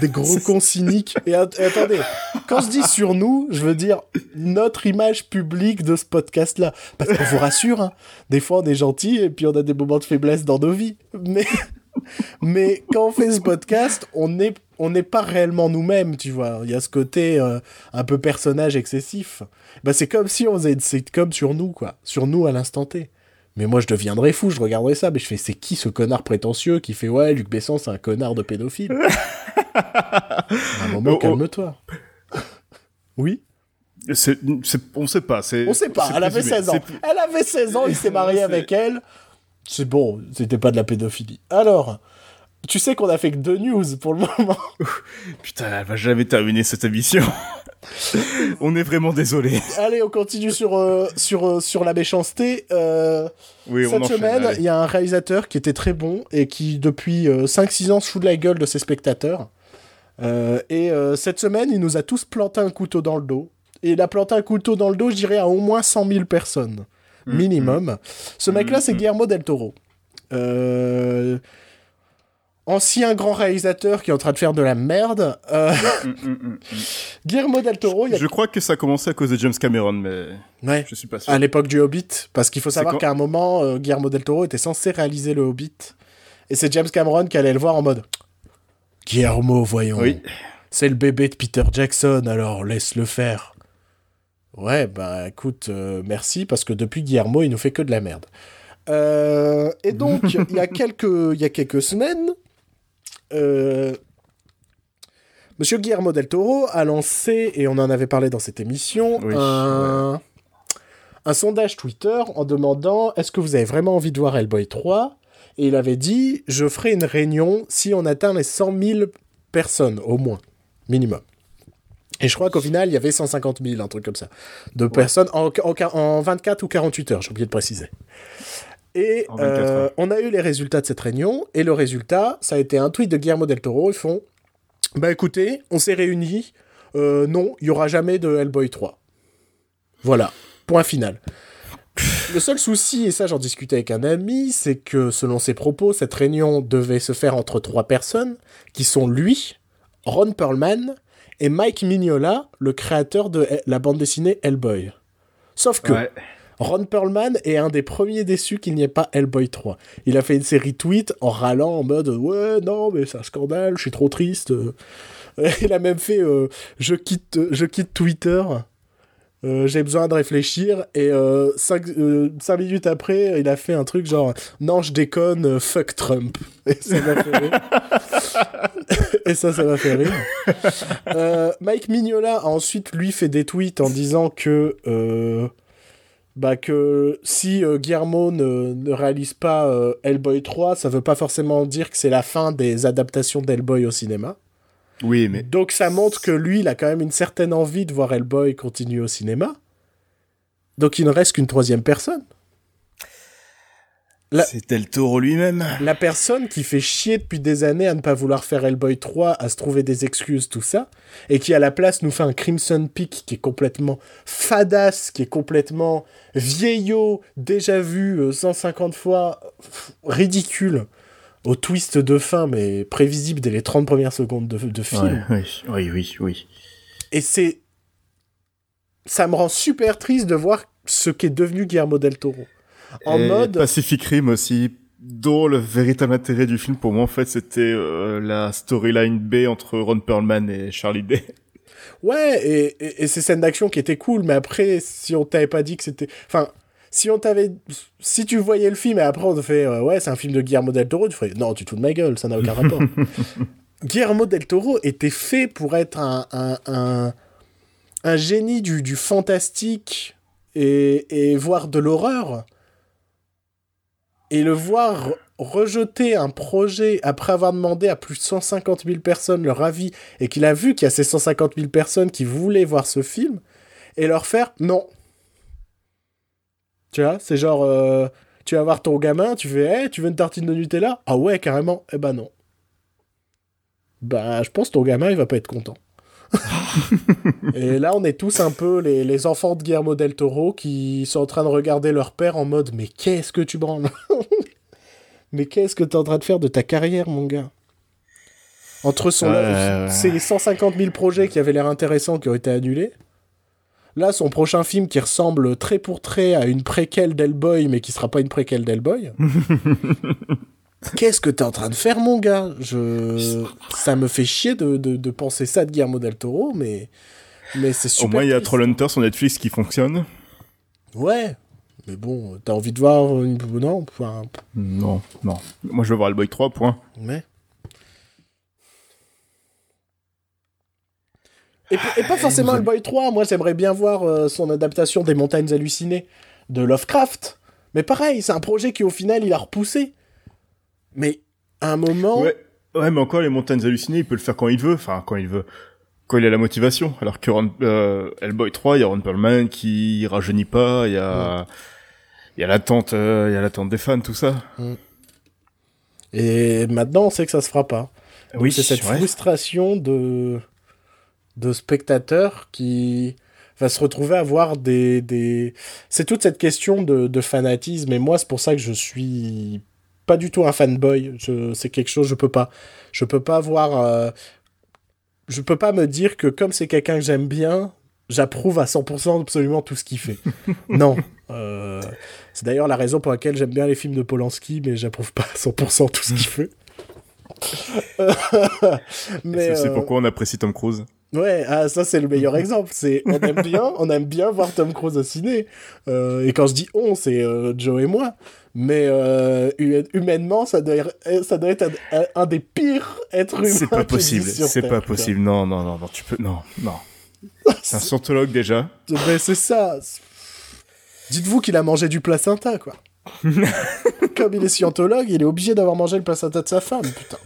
Des gros cons cyniques. Et attendez, quand je dis sur nous, je veux dire notre image publique de ce podcast-là. Parce qu'on vous rassure, hein, des fois on est gentil et puis on a des moments de faiblesse dans nos vies. Mais, mais quand on fait ce podcast, on n'est on n'est pas réellement nous-mêmes, tu vois. Il y a ce côté euh, un peu personnage excessif. Bah, c'est comme si on faisait une sitcom sur nous, quoi. Sur nous à l'instant T. Mais moi, je deviendrais fou, je regarderais ça, mais je fais, c'est qui ce connard prétentieux qui fait, ouais, Luc Besson, c'est un connard de pédophile? À un moment, Oh, oh. calme-toi. oui? C'est, on sait pas. On sait pas, elle avait présumé. 16 ans. Elle avait 16 ans, il s'est marié avec elle. C'est bon, c'était pas de la pédophilie. Alors, tu sais qu'on a fait que deux news pour le moment. Putain, elle va jamais terminer cette émission. on est vraiment désolé. Allez, on continue sur, euh, sur, euh, sur la méchanceté. Euh, Oui, Cette semaine, il y a un réalisateur qui était très bon et qui, depuis 5-6 ans, se fout de la gueule de ses spectateurs. Et cette semaine, il nous a tous planté un couteau dans le dos. Et il a planté un couteau dans le dos, je dirais, à au moins 100 000 personnes. Mm, Minimum. Ce mec-là, c'est mm. Guillermo del Toro. Euh, Ancien grand réalisateur qui est en train de faire de la merde. Euh, Mm, mm, mm, mm. Guillermo del Toro, il y a... Je crois que ça a commencé à cause de James Cameron, mais Ouais. je suis pas sûr. à l'époque du Hobbit, parce qu'il faut C'est savoir qu'à un moment, euh, Guillermo del Toro était censé réaliser le Hobbit, et c'est James Cameron qui allait le voir en mode Guillermo, voyons, Oui. c'est le bébé de Peter Jackson, alors laisse-le faire. Ouais, bah écoute, euh, merci, parce que depuis Guillermo, il nous fait que de la merde. Euh, et donc, il y, a quelques- y a quelques semaines, euh, Monsieur Guillermo del Toro a lancé, et on en avait parlé dans cette émission, Oui, un, un sondage Twitter en demandant est-ce que vous avez vraiment envie de voir Hellboy 3 Et il avait dit je ferai une réunion si on atteint les 100 000 personnes, au moins, minimum. Et je crois qu'au final, il y avait 150 000, un truc comme ça, de personnes en, en, en 24 ou 48 heures, j'ai oublié de préciser. Et En 24 euh, on a eu les résultats de cette réunion, et le résultat, ça a été un tweet de Guillermo del Toro, ils font Bah écoutez, on s'est réunis, euh, non, il y aura jamais de Hellboy 3. Voilà, point final. Le seul souci, et ça j'en discutais avec un ami, c'est que selon ses propos, cette réunion devait se faire entre trois personnes, qui sont lui, Ron Perlman et Mike Mignola, le créateur de la bande dessinée Hellboy. Sauf que Ouais. Ron Perlman est un des premiers déçus qu'il n'y ait pas Hellboy 3. Il a fait une série tweet en râlant en mode ouais non mais c'est un scandale, je suis trop triste. Euh, Il a même fait euh, je quitte je quitte Twitter. Euh, j'ai besoin de réfléchir et euh, cinq, euh, cinq minutes après il a fait un truc genre non je déconne euh, fuck Trump et ça m'a fait et ça ça m'a fait rire Euh, Mike Mignola a ensuite lui fait des tweets en disant que euh, bah que si euh, Guillermo ne, ne réalise pas euh, Hellboy 3, ça veut pas forcément dire que c'est la fin des adaptations d'Hellboy au cinéma. Oui, mais Donc ça montre que lui, il a quand même une certaine envie de voir Hellboy continuer au cinéma. Donc il ne reste qu'une troisième personne. La- c'est Del Toro lui-même. La personne qui fait chier depuis des années à ne pas vouloir faire Hellboy 3, à se trouver des excuses, tout ça, et qui à la place nous fait un Crimson Peak qui est complètement fadasse, qui est complètement vieillot, déjà vu euh, 150 fois, pff, ridicule, au twist de fin, mais prévisible dès les 30 premières secondes de, de film. oui, oui, oui, oui. Et c'est. Ça me rend super triste de voir ce qu'est devenu Guillermo del Toro. En Et mode. Pacific Rim aussi, dont le véritable intérêt du film pour moi en fait c'était euh, la storyline B entre Ron Perlman et Charlie Day. Ouais, et, et, et ces scènes d'action qui étaient cool, mais après, si on t'avait pas dit que c'était. Enfin, si on t'avait. Si tu voyais le film et après on te fait. euh, ouais, c'est un film de Guillermo del Toro, tu ferais. Non, tu te fous de ma gueule, ça n'a aucun rapport. Guillermo del Toro était fait pour être un. un, un, un génie du, du fantastique et, et voir de l'horreur et le voir rejeter un projet après avoir demandé à plus de 150 000 personnes leur avis et qu'il a vu qu'il y a ces 150 000 personnes qui voulaient voir ce film et leur faire non. Tu vois, c'est genre, euh, tu vas voir ton gamin, tu fais, hey, tu veux une tartine de Nutella? Ah ouais, carrément. Eh ben non. Bah, je pense que ton gamin, il va pas être content. et là, on est tous un peu les, les, enfants de Guillermo del Toro qui sont en train de regarder leur père en mode Mais qu'est-ce que tu branles Mais qu'est-ce que tu es en train de faire de ta carrière, mon gars? Entre son, euh... ces 150 000 projets qui avaient l'air intéressants qui ont été annulés, là, son prochain film qui ressemble trait pour trait à une préquelle d'Hellboy, mais qui sera pas une préquelle d'Hellboy. Qu'est-ce que t'es en train de faire, mon gars? Je... Ça me fait chier de, de, de, penser ça de Guillermo del Toro, mais, mais c'est super. Au moins, il y a Trollhunter sur Netflix qui fonctionne. Ouais, mais bon, t'as envie de voir une... Non enfin... Non, non. Moi, je veux voir Hellboy 3, point. Mais... Et, et, pas forcément Hellboy 3, moi j'aimerais bien voir euh, son adaptation des Montagnes Hallucinées de Lovecraft. Mais pareil, c'est un projet qui au final il a repoussé. Mais à un moment. Ouais, ouais mais encore les montagnes hallucinées, il peut le faire quand il veut, enfin quand il veut, quand il a la motivation. Alors que euh, Hellboy 3, il y a Ron Perlman qui rajeunit pas, il y a, il y a l'attente, euh, il y a l'attente des fans, tout ça. Mm. Et maintenant, on sait que ça se fera pas. Donc oui, c'est cette ouais. frustration de de spectateurs qui va se retrouver à voir des, des... c'est toute cette question de, de fanatisme et moi c'est pour ça que je suis pas du tout un fanboy. C'est quelque chose, je peux pas. Je peux pas voir. Euh, je peux pas me dire que comme c'est quelqu'un que j'aime bien, j'approuve à 100% absolument tout ce qu'il fait. non. Euh, c'est d'ailleurs la raison pour laquelle j'aime bien les films de Polanski, mais j'approuve pas à 100% tout ce qu'il fait. mais c'est euh... pourquoi on apprécie Tom Cruise. Ouais, ah, ça c'est le meilleur exemple. C'est on aime bien, on aime bien voir Tom Cruise au ciné. Euh, et quand je dis on, c'est Joe et moi. Mais euh, humainement, ça doit, ça doit être un, un des pires êtres humains. C'est pas possible. C'est pas possible. Non, non, non, non, tu peux, non, non. C'est un scientologue déjà. Mais c'est ça. Dites-vous qu'il a mangé du placenta, quoi. Comme il est scientologue, il est obligé d'avoir mangé le placenta de sa femme, putain.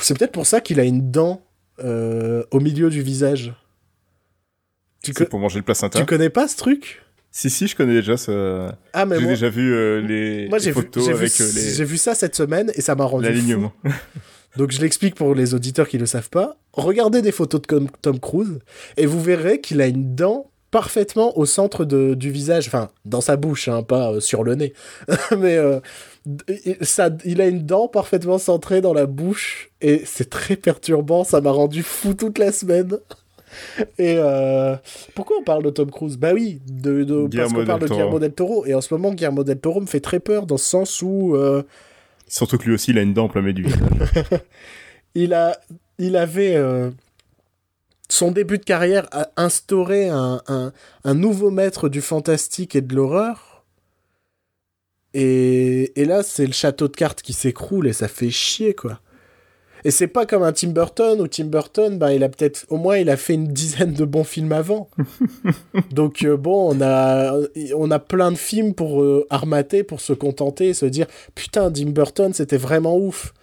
C'est peut-être pour ça qu'il a une dent euh, au milieu du visage. Tu C'est pour manger le placenta. Tu connais pas ce truc? Si, si, je connais déjà ça. Ah, mais j'ai déjà vu euh, les, moi, les j'ai photos vu, avec vu, euh, les. J'ai vu ça cette semaine et ça m'a rendu L'alignement. Donc je l'explique pour les auditeurs qui ne le savent pas. Regardez des photos de Tom Cruise et vous verrez qu'il a une dent parfaitement au centre de, du visage, enfin dans sa bouche, hein, pas euh, sur le nez, mais euh, ça, il a une dent parfaitement centrée dans la bouche et c'est très perturbant, ça m'a rendu fou toute la semaine. Et euh, pourquoi on parle de Tom Cruise? Bah oui, de, de parce qu'on parle de Guillermo del Toro. Et en ce moment, Guillermo del Toro me fait très peur dans ce sens où. Euh... Surtout que lui aussi, il a une dent en plein visage. il, a, il avait. Euh, son début de carrière a instauré un, un, un, nouveau maître du fantastique et de l'horreur. Et, et là, c'est le château de cartes qui s'écroule et ça fait chier, quoi. Et c'est pas comme un Tim Burton où Tim Burton, bah, il a peut-être, au moins, il a fait une dizaine de bons films avant. Donc, euh, bon, on a, on a plein de films pour euh, armater, pour se contenter et se dire, putain, Tim Burton, c'était vraiment ouf.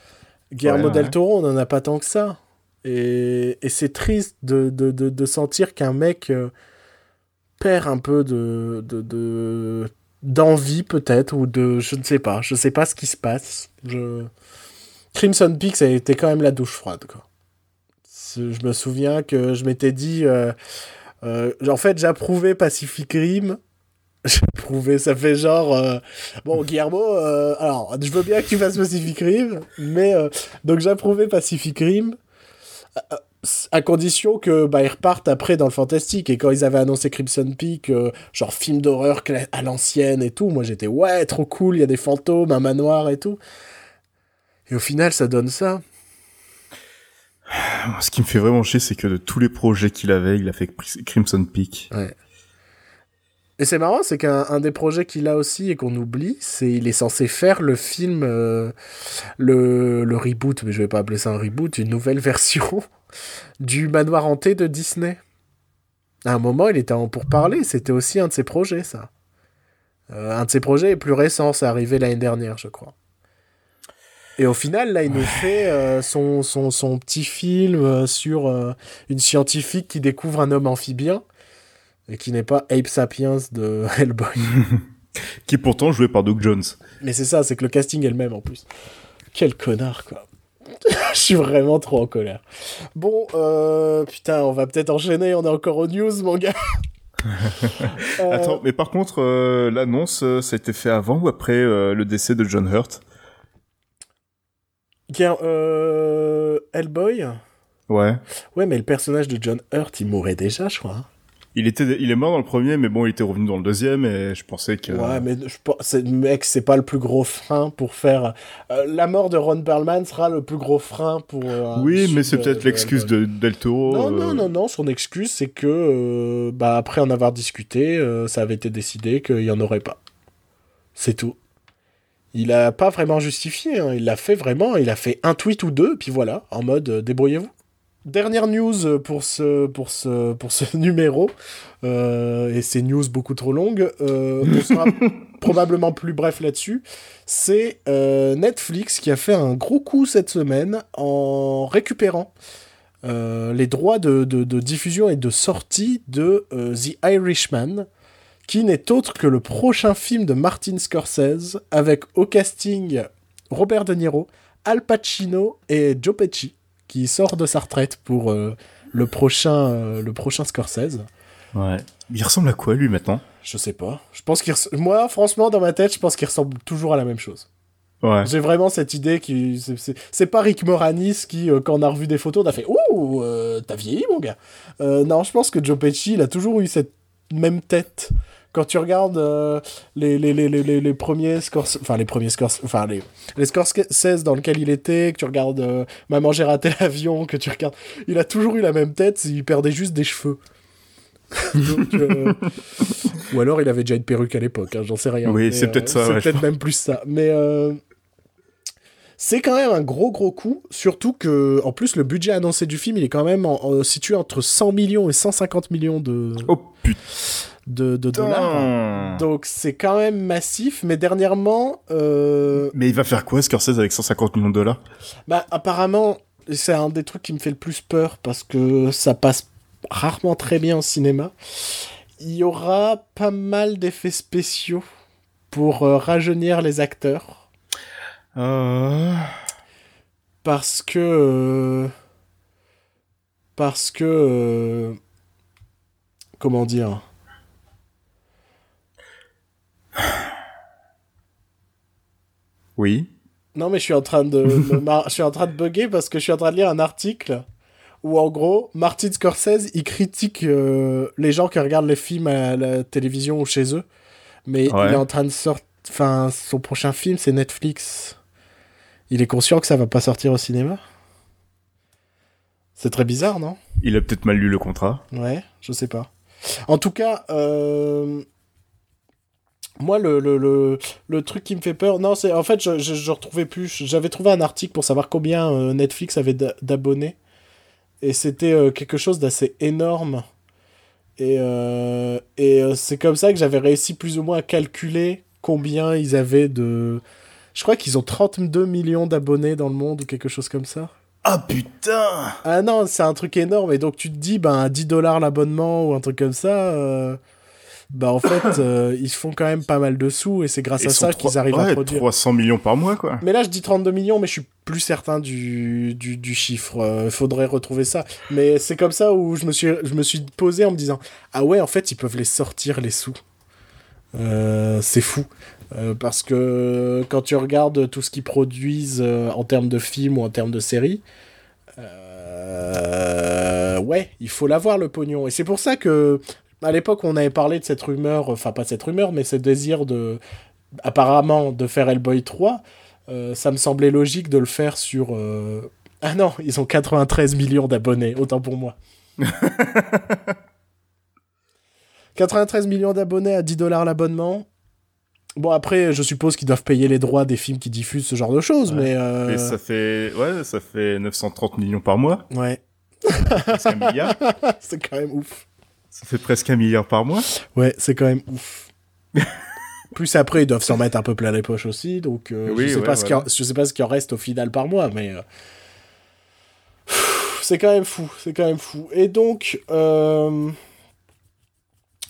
Guillermo ouais, del ouais. Toro, on en a pas tant que ça. Et, et c'est triste de, de, de, de sentir qu'un mec euh, perd un peu de, de, d'envie peut-être ou de je ne sais pas je sais pas ce qui se passe je Crimson Peak ça a été quand même la douche froide quoi. Je me souviens que je m'étais dit euh, euh, en fait j'approuvais Pacific Rim. J'approuvais ça fait genre euh, bon Guillermo euh, alors je veux bien que tu fasses Pacific Rim mais donc j'approuvais Pacific Rim à condition que bah, ils repartent après dans le fantastique. Et quand ils avaient annoncé Crimson Peak genre film d'horreur à l'ancienne et tout moi j'étais ouais trop cool il y a des fantômes un manoir et tout et au final ça donne ça ce qui me fait vraiment chier c'est que de tous les projets qu'il avait il a fait Crimson Peak ouais et c'est marrant, c'est qu'un des projets qu'il a aussi et qu'on oublie, c'est il est censé faire le film, euh, le, le reboot, mais je vais pas appeler ça un reboot, une nouvelle version du manoir hanté de Disney. À un moment, il était en pour parler. C'était aussi un de ses projets, ça. Euh, un de ses projets est plus récent, c'est arrivé l'année dernière, je crois. Et au final, là, il nous fait euh, son, son, son, petit film euh, sur une scientifique qui découvre un homme amphibien et qui n'est pas Ape Sapiens de Hellboy. qui est pourtant joué par Doug Jones. Mais c'est ça, c'est que le casting est le même en plus. Quel connard, quoi. Je suis vraiment trop en colère. Bon, euh, putain, on va peut-être enchaîner, on est encore aux news, mon gars. Euh, Attends, mais par contre, euh, l'annonce, ça a été fait avant ou après le décès de John Hurt? Hellboy Ouais. Ouais, mais le personnage de John Hurt, il mourait déjà, je crois. Il était, il est mort dans le premier, mais bon, il était revenu dans le deuxième, et je pensais que. Ouais, mais je pense, mec, c'est pas le plus gros frein pour faire. Euh, la mort de Ron Perlman sera le plus gros frein pour. Euh, oui, mais c'est peut-être l'excuse de, Del Toro. Non, non, euh. non, non. Son excuse, c'est que, bah, après en avoir discuté, ça avait été décidé qu'il y en aurait pas. C'est tout. Il a pas vraiment justifié. Hein. Il l'a fait vraiment. Il a fait un tweet ou deux, puis voilà, en mode débrouillez-vous. Dernière news pour ce, pour ce, pour ce numéro, euh, et c'est news beaucoup trop longues, euh, on sera probablement plus bref là-dessus, c'est euh, Netflix qui a fait un gros coup cette semaine en récupérant les droits de, de, diffusion et de sortie de The Irishman, qui n'est autre que le prochain film de Martin Scorsese, avec au casting Robert De Niro, Al Pacino et Joe Pesci qui sort de sa retraite pour euh, le prochain euh, le prochain Scorsese. Ouais. Il ressemble à quoi lui maintenant? Je sais pas. Je pense qu'il moi franchement dans ma tête, je pense qu'il ressemble toujours à la même chose. Ouais. J'ai vraiment cette idée qui c'est pas Rick Moranis qui euh, quand on a revu des photos, on a fait "Ouh, t'as vieilli mon gars." non, je pense que Joe Pesci, il a toujours eu cette même tête quand tu regardes euh, les, les, les, les, les premiers scores, enfin les premiers scores, enfin les, les scores 16 dans lequel il était, que tu regardes euh, Maman j'ai raté l'avion, que tu regardes, il a toujours eu la même tête, il perdait juste des cheveux. Euh, ou alors il avait déjà une perruque à l'époque, hein, j'en sais rien. Oui, c'est peut-être ça. C'est peut-être même plus ça. Mais c'est quand même un gros gros coup, surtout que en plus le budget annoncé du film il est quand même situé entre 100 millions et 150 millions de. Oh putain de, dollars. Donc c'est quand même massif, mais dernièrement... Euh, mais il va faire quoi Scorsese avec 150 millions de dollars? Bah apparemment, c'est un des trucs qui me fait le plus peur parce que ça passe rarement très bien au cinéma. Il y aura pas mal d'effets spéciaux pour euh, rajeunir les acteurs. Euh. Parce que... parce que... comment dire? Oui. Non, mais je suis en train de, je suis en train de bugger parce que je suis en train de lire un article où en gros, Martin Scorsese, il critique euh, les gens qui regardent les films à la télévision ou chez eux, mais il est en train de sortir, enfin, son prochain film, c'est Netflix. Il est conscient que ça va pas sortir au cinéma. C'est très bizarre, non? Il a peut-être mal lu le contrat. Ouais, je sais pas. En tout cas, euh, moi, le, le, le, le, truc qui me fait peur, non, c'est en fait, je, je, retrouvais plus. J'avais trouvé un article pour savoir combien euh, Netflix avait d'abonnés. Et c'était euh, quelque chose d'assez énorme. Et, euh, et c'est comme ça que j'avais réussi plus ou moins à calculer combien ils avaient de. Je crois qu'ils ont 32 millions d'abonnés dans le monde ou quelque chose comme ça. Ah putain Ah non, c'est un truc énorme. Et donc tu te dis, ben, à 10 dollars l'abonnement ou un truc comme ça bah en fait euh, ils font quand même pas mal de sous et c'est grâce à ça qu'ils arrivent à produire. 300 millions par mois quoi. Mais là je dis 32 millions mais je suis plus certain du, du, du chiffre. Euh, faudrait retrouver ça. Mais c'est comme ça où je me suis je me suis posé en me disant ah ouais en fait ils peuvent les sortir les sous. Euh, c'est fou. Parce que quand tu regardes tout ce qu'ils produisent en termes de films ou en termes de séries ouais, il faut l'avoir le pognon. Et c'est pour ça que à l'époque, on avait parlé de cette rumeur, enfin pas cette rumeur, mais ce désir de, apparemment, de faire Hellboy 3. Euh, ça me semblait logique de le faire sur. Euh, ah non, ils ont 93 millions d'abonnés, autant pour moi. 93 millions d'abonnés à 10 dollars l'abonnement. Bon, après, je suppose qu'ils doivent payer les droits des films qui diffusent ce genre de choses, mais. Euh, Et ça fait. Ouais, ça fait 930 millions par mois. Ouais. C'est quand même ouf. Ça fait presque un milliard par mois. Ouais, c'est quand même ouf. Plus après, ils doivent s'en mettre un peu plein les poches aussi, donc euh, Oui, je, sais ouais, pas ce qu'il y en- voilà. je sais pas ce qu'il en reste au final par mois, mais euh, c'est quand même fou, c'est quand même fou. Et donc, euh,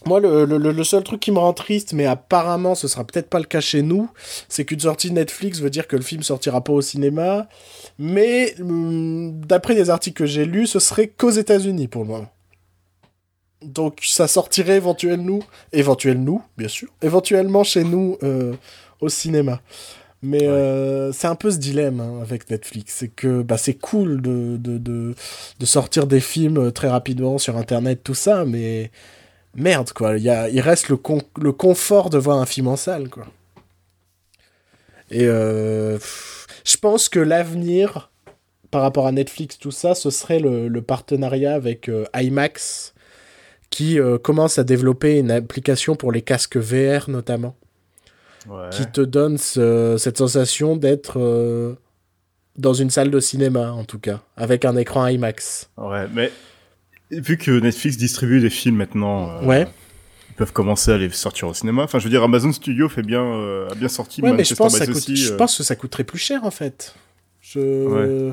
moi, le, le- le- le seul truc qui me rend triste, mais apparemment ce sera peut-être pas le cas chez nous, c'est qu'une sortie Netflix veut dire que le film sortira pas au cinéma, mais hum, d'après les articles que j'ai lus, ce serait qu'aux États-Unis pour le moment. Donc ça sortirait éventuellement, éventuellement, bien sûr, éventuellement chez nous euh, au cinéma. Mais euh, c'est un peu ce dilemme hein, avec Netflix, c'est que bah, c'est cool de, de, de, de sortir des films euh, très rapidement sur Internet, tout ça, mais merde quoi, il, y a, il reste le, con- le confort de voir un film en salle quoi. Et euh, je pense que l'avenir par rapport à Netflix, tout ça, ce serait le, le partenariat avec euh, IMAX qui euh, commence à développer une application pour les casques VR notamment, Ouais. qui te donne ce- cette sensation d'être euh, dans une salle de cinéma en tout cas, avec un écran IMAX. Ouais, mais vu que Netflix distribue des films maintenant, euh, Ouais. ils peuvent commencer à les sortir au cinéma. Enfin, je veux dire, Amazon Studio fait bien, a bien sorti. Ouais, mais je pense, que ça the coûte- Sea, je pense que ça coûterait plus cher en fait. Je,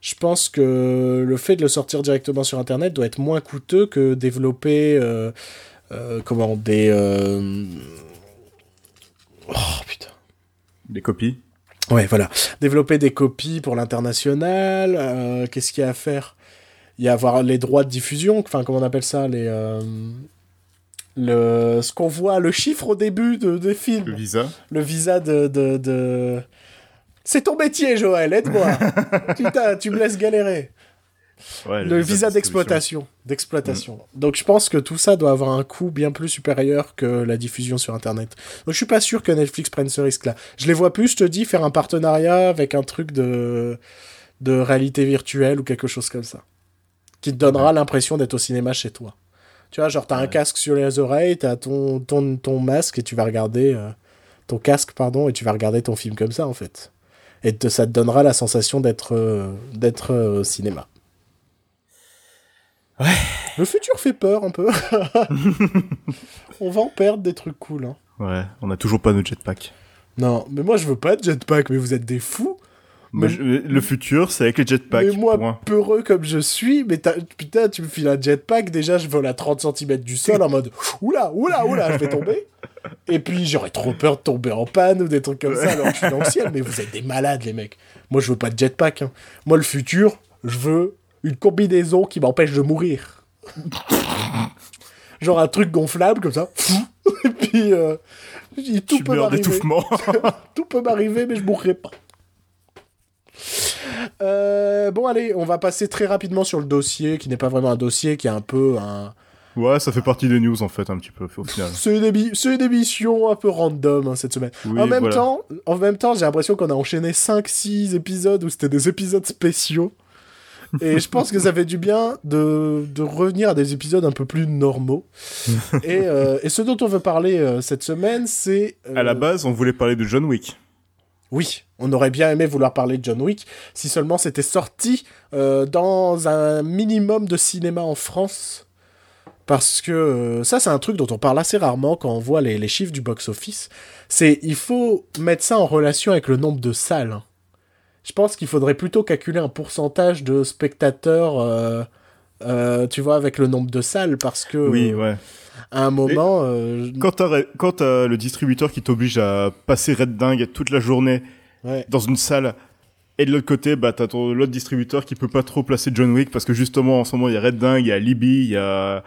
je pense que le fait de le sortir directement sur Internet doit être moins coûteux que développer euh, euh, comment des euh, oh putain des copies. Ouais, voilà. Développer des copies pour l'international. Qu'est-ce qu'il y a à faire? Il y a avoir les droits de diffusion. Enfin, comment on appelle ça les, le, Ce qu'on voit, le chiffre au début de, des Le films. visa. Le visa de... de, de... C'est ton métier, Joël, aide-moi. Putain, tu me laisses galérer. Ouais, Le visa d'exploitation. D'exploitation. Donc je pense que tout ça doit avoir un coût bien plus supérieur que la diffusion sur Internet. Donc je suis pas sûr que Netflix prenne ce risque-là. Je les vois plus, je te dis, faire un partenariat avec un truc de, de réalité virtuelle ou quelque chose comme ça. Qui te donnera l'impression d'être au cinéma chez toi. Tu vois, genre t'as un casque sur les oreilles, t'as ton, ton, ton masque et tu vas regarder... euh, ton casque, pardon, et tu vas regarder ton film comme ça, en fait. Et te- ça te donnera la sensation d'être euh, d'être euh, au cinéma. Ouais. Le futur fait peur un peu. On va en perdre des trucs cool. Hein. Ouais, on a toujours pas nos jetpacks. Non, mais moi je veux pas de jetpack, mais vous êtes des fous. Mais- je- le futur, c'est avec les jetpacks. mais moi, point. peureux comme je suis, mais putain, tu me files un jetpack, déjà je vole à 30 cm du sol en mode oula, oula, oula, je vais tomber. Et puis j'aurais trop peur de tomber en panne ou des trucs comme ça alors que je suis dans le ciel. Mais vous êtes des malades, les mecs. Moi je veux pas de jetpack. hein. Moi le futur, je veux une combinaison qui m'empêche de mourir. Genre un truc gonflable comme ça. Et puis euh, tout Tu peut meurs m'arriver. d'étouffement. Tout peut m'arriver, mais je mourrai pas. Euh, bon, allez, on va passer très rapidement sur le dossier, qui n'est pas vraiment un dossier, qui est un peu un. Ouais, ça fait partie des news en fait, un petit peu au final. C'est une, émission un peu random hein, cette semaine. Oui, en, même voilà. temps, en même temps, j'ai l'impression qu'on a enchaîné 5-6 épisodes où c'était des épisodes spéciaux. Et je pense que ça fait du bien de, de revenir à des épisodes un peu plus normaux. et, euh, et ce dont on veut parler euh, cette semaine, c'est. euh, À la base, on voulait parler de John Wick. Oui, on aurait bien aimé vouloir parler de John Wick si seulement c'était sorti euh, dans un minimum de cinéma en France. Parce que euh, ça, c'est un truc dont on parle assez rarement quand on voit les, les chiffres du box-office. C'est il faut mettre ça en relation avec le nombre de salles. hein. Je pense qu'il faudrait plutôt calculer un pourcentage de spectateurs, euh, euh, tu vois, avec le nombre de salles, parce que Oui, ouais. à un moment, Quand t'as le distributeur qui t'oblige à passer Red Dingue toute la journée ouais. dans une salle, et de l'autre côté, bah t'as l'autre distributeur qui peut pas trop placer John Wick parce que justement en ce moment il y a Red Dingue, il y a Libby, il y a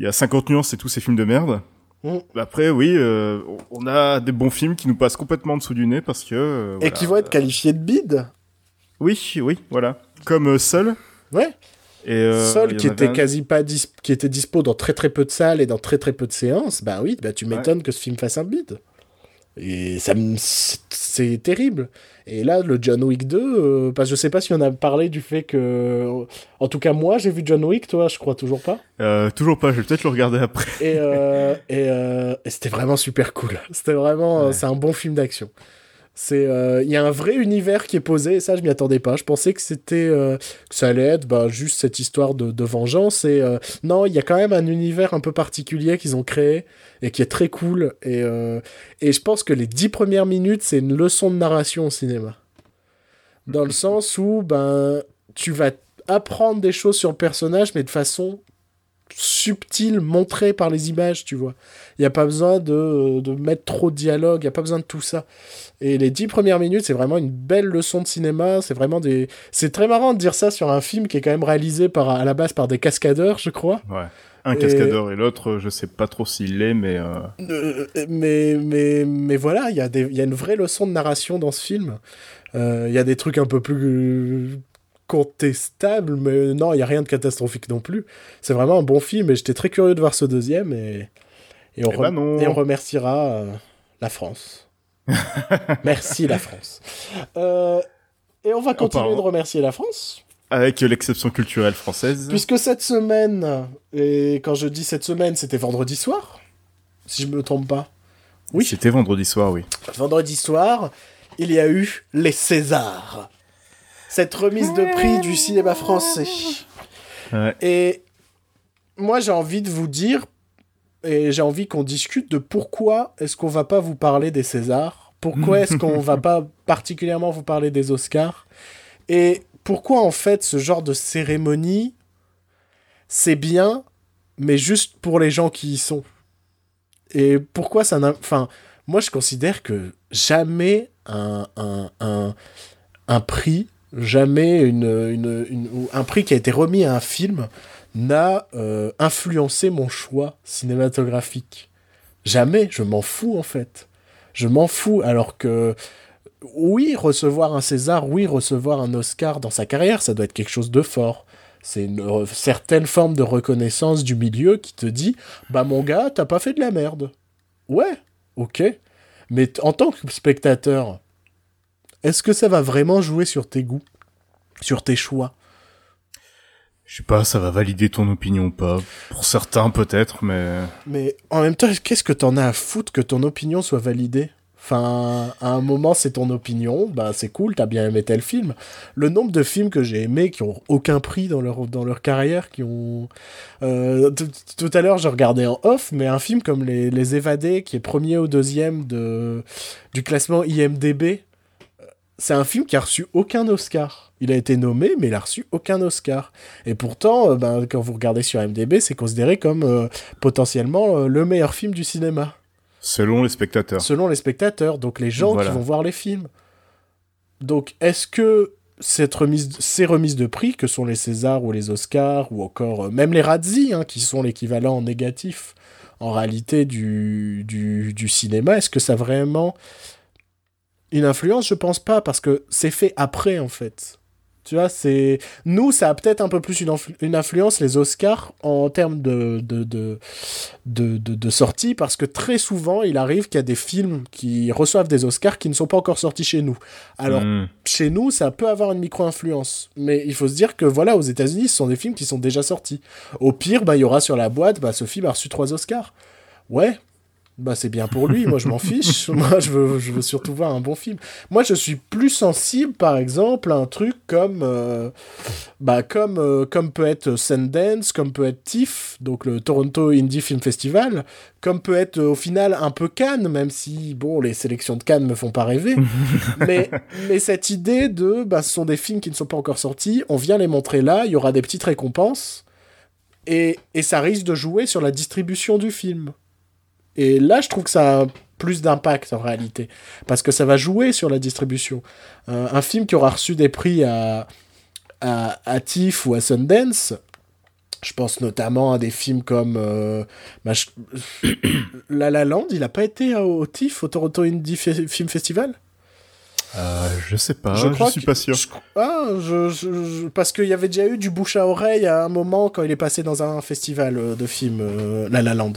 il y a 50 nuances et tous ces films de merde. Mm. Après, oui, euh, on a des bons films qui nous passent complètement en dessous du nez parce que. euh, et voilà. qui vont être qualifiés de bid. Oui, oui, voilà. Comme euh, Seul. Ouais. Et, euh, qui était quasi pas dis- qui était dispo dans très très peu de salles et dans très très peu de séances, bah oui, bah tu m'étonnes que ce film fasse un bid. Et ça c'est terrible. Et là, le John Wick 2, euh, parce que je sais pas si on a parlé du fait que, en tout cas moi, j'ai vu John Wick, toi, je crois toujours pas. Euh, toujours pas, je vais peut-être le regarder après. Et, euh, et, euh, et c'était vraiment super cool. C'était vraiment, Ouais. c'est un bon film d'action. C'est, euh, il y a un vrai univers qui est posé, et ça, je m'y attendais pas. Je pensais que c'était, euh, que ça allait être, bah, juste cette histoire de, de vengeance. Et euh, non, il y a quand même un univers un peu particulier qu'ils ont créé et qui est très cool. Et, et je pense que les dix premières minutes, c'est une leçon de narration au cinéma. Dans le sens où, ben, tu vas apprendre des choses sur le personnage, mais de façon subtil montré par les images, tu vois. Il n'y a pas besoin de, de, mettre trop de dialogue, il n'y a pas besoin de tout ça. Et les dix premières minutes, c'est vraiment une belle leçon de cinéma. C'est vraiment des. C'est très marrant de dire ça sur un film qui est quand même réalisé par, à la base par des cascadeurs, je crois. Ouais. Un cascadeur et l'autre, je sais pas trop s'il l'est, mais, euh... Euh, mais. mais. Mais voilà, il y, a des... y a une vraie leçon de narration dans ce film. Euh, il y a des trucs un peu plus contestable, mais non, il n'y a rien de catastrophique non plus. C'est vraiment un bon film et j'étais très curieux de voir ce deuxième et, et, on, Eh ben non. et on remerciera euh, la France. Merci la France. Euh, et on va continuer parlant- de remercier la France, Avec l'exception culturelle française. puisque cette semaine, et quand je dis cette semaine, c'était vendredi soir, si je me trompe pas. Oui. C'était vendredi soir, oui. Vendredi soir, il y a eu les Césars. Cette remise de prix du cinéma français. Ouais. Et moi, j'ai envie de vous dire, et j'ai envie qu'on discute de pourquoi est-ce qu'on va pas vous parler des Césars Pourquoi est-ce qu'on va pas particulièrement vous parler des Oscars Et pourquoi, en fait, ce genre de cérémonie, c'est bien, mais juste pour les gens qui y sont Et pourquoi ça n'a... Enfin, moi, je considère que jamais un, un, un, un prix, jamais un prix qui a été remis à un film n'a euh, influencé mon choix cinématographique. Jamais, je m'en fous en fait. Je m'en fous alors que oui, recevoir un César, oui, recevoir un Oscar dans sa carrière, ça doit être quelque chose de fort. C'est une euh, certaine forme de reconnaissance du milieu qui te dit Bah, mon gars, t'as pas fait de la merde. Ouais, ok. Mais en tant que spectateur, est-ce que ça va vraiment jouer sur tes goûts? Sur tes choix? Je sais pas, ça va valider ton opinion ou pas. Pour certains, peut-être, mais... Mais en même temps, qu'est-ce que t'en as à foutre que ton opinion soit validée? Enfin, à un moment, c'est ton opinion, bah c'est cool, t'as bien aimé tel film. Le nombre de films que j'ai aimés qui ont aucun prix dans leur, dans leur carrière, qui ont... Euh, tout- à l'heure, je regardais en off, mais un film comme Les, Les Évadés, qui est premier ou deuxième de, du classement IMDB, c'est un film qui a reçu aucun Oscar. Il a été nommé, mais il a reçu aucun Oscar. Et pourtant, euh, ben, quand vous regardez sur IMDB, c'est considéré comme euh, potentiellement euh, le meilleur film du cinéma, Selon les spectateurs. selon les spectateurs, donc les gens Voilà. qui vont voir les films. Donc, est-ce que cette remise, ces remises de prix, que sont les Césars ou les Oscars, ou encore euh, même les Razzies, hein, qui sont l'équivalent négatif en réalité du, du, du cinéma, est-ce que ça vraiment une influence Je pense pas, parce que c'est fait après, en fait. Tu vois, c'est... Nous, ça a peut-être un peu plus une, influ- une influence, les Oscars, en termes de, de, de, de, de, de sortie, parce que très souvent, il arrive qu'il y a des films qui reçoivent des Oscars qui ne sont pas encore sortis chez nous. Alors, Hmm. chez nous, ça peut avoir une micro-influence. Mais il faut se dire que, voilà, aux États-Unis, ce sont des films qui sont déjà sortis. Au pire, bah, il y aura sur la boîte, bah, ce film a reçu trois Oscars. Ouais. Bah, c'est bien pour lui. Moi, je m'en fiche. Moi, je veux, je veux surtout voir un bon film. Moi, je suis plus sensible, par exemple, à un truc comme, euh, bah, comme, euh, comme peut être Sundance, comme peut être TIFF, donc le Toronto Indie Film Festival, comme peut être, euh, au final, un peu Cannes, même si, bon, les sélections de Cannes me font pas rêver. mais, mais cette idée de, bah, ce sont des films qui ne sont pas encore sortis, on vient les montrer là, il y aura des petites récompenses, et, et ça risque de jouer sur la distribution du film. Et là, je trouve que ça a plus d'impact en réalité, parce que ça va jouer sur la distribution. Euh, un film qui aura reçu des prix à, à, à TIFF ou à Sundance, je pense notamment à des films comme euh, bah, je- La La Land, il n'a pas été au TIFF, au Toronto Indie Fe- Film Festival? Euh, je sais pas, Je je, suis que- pas sûr. je- Ah, je, parce qu'il y avait déjà eu du bouche à oreille à un moment quand il est passé dans un festival euh, de films, euh, La La Land.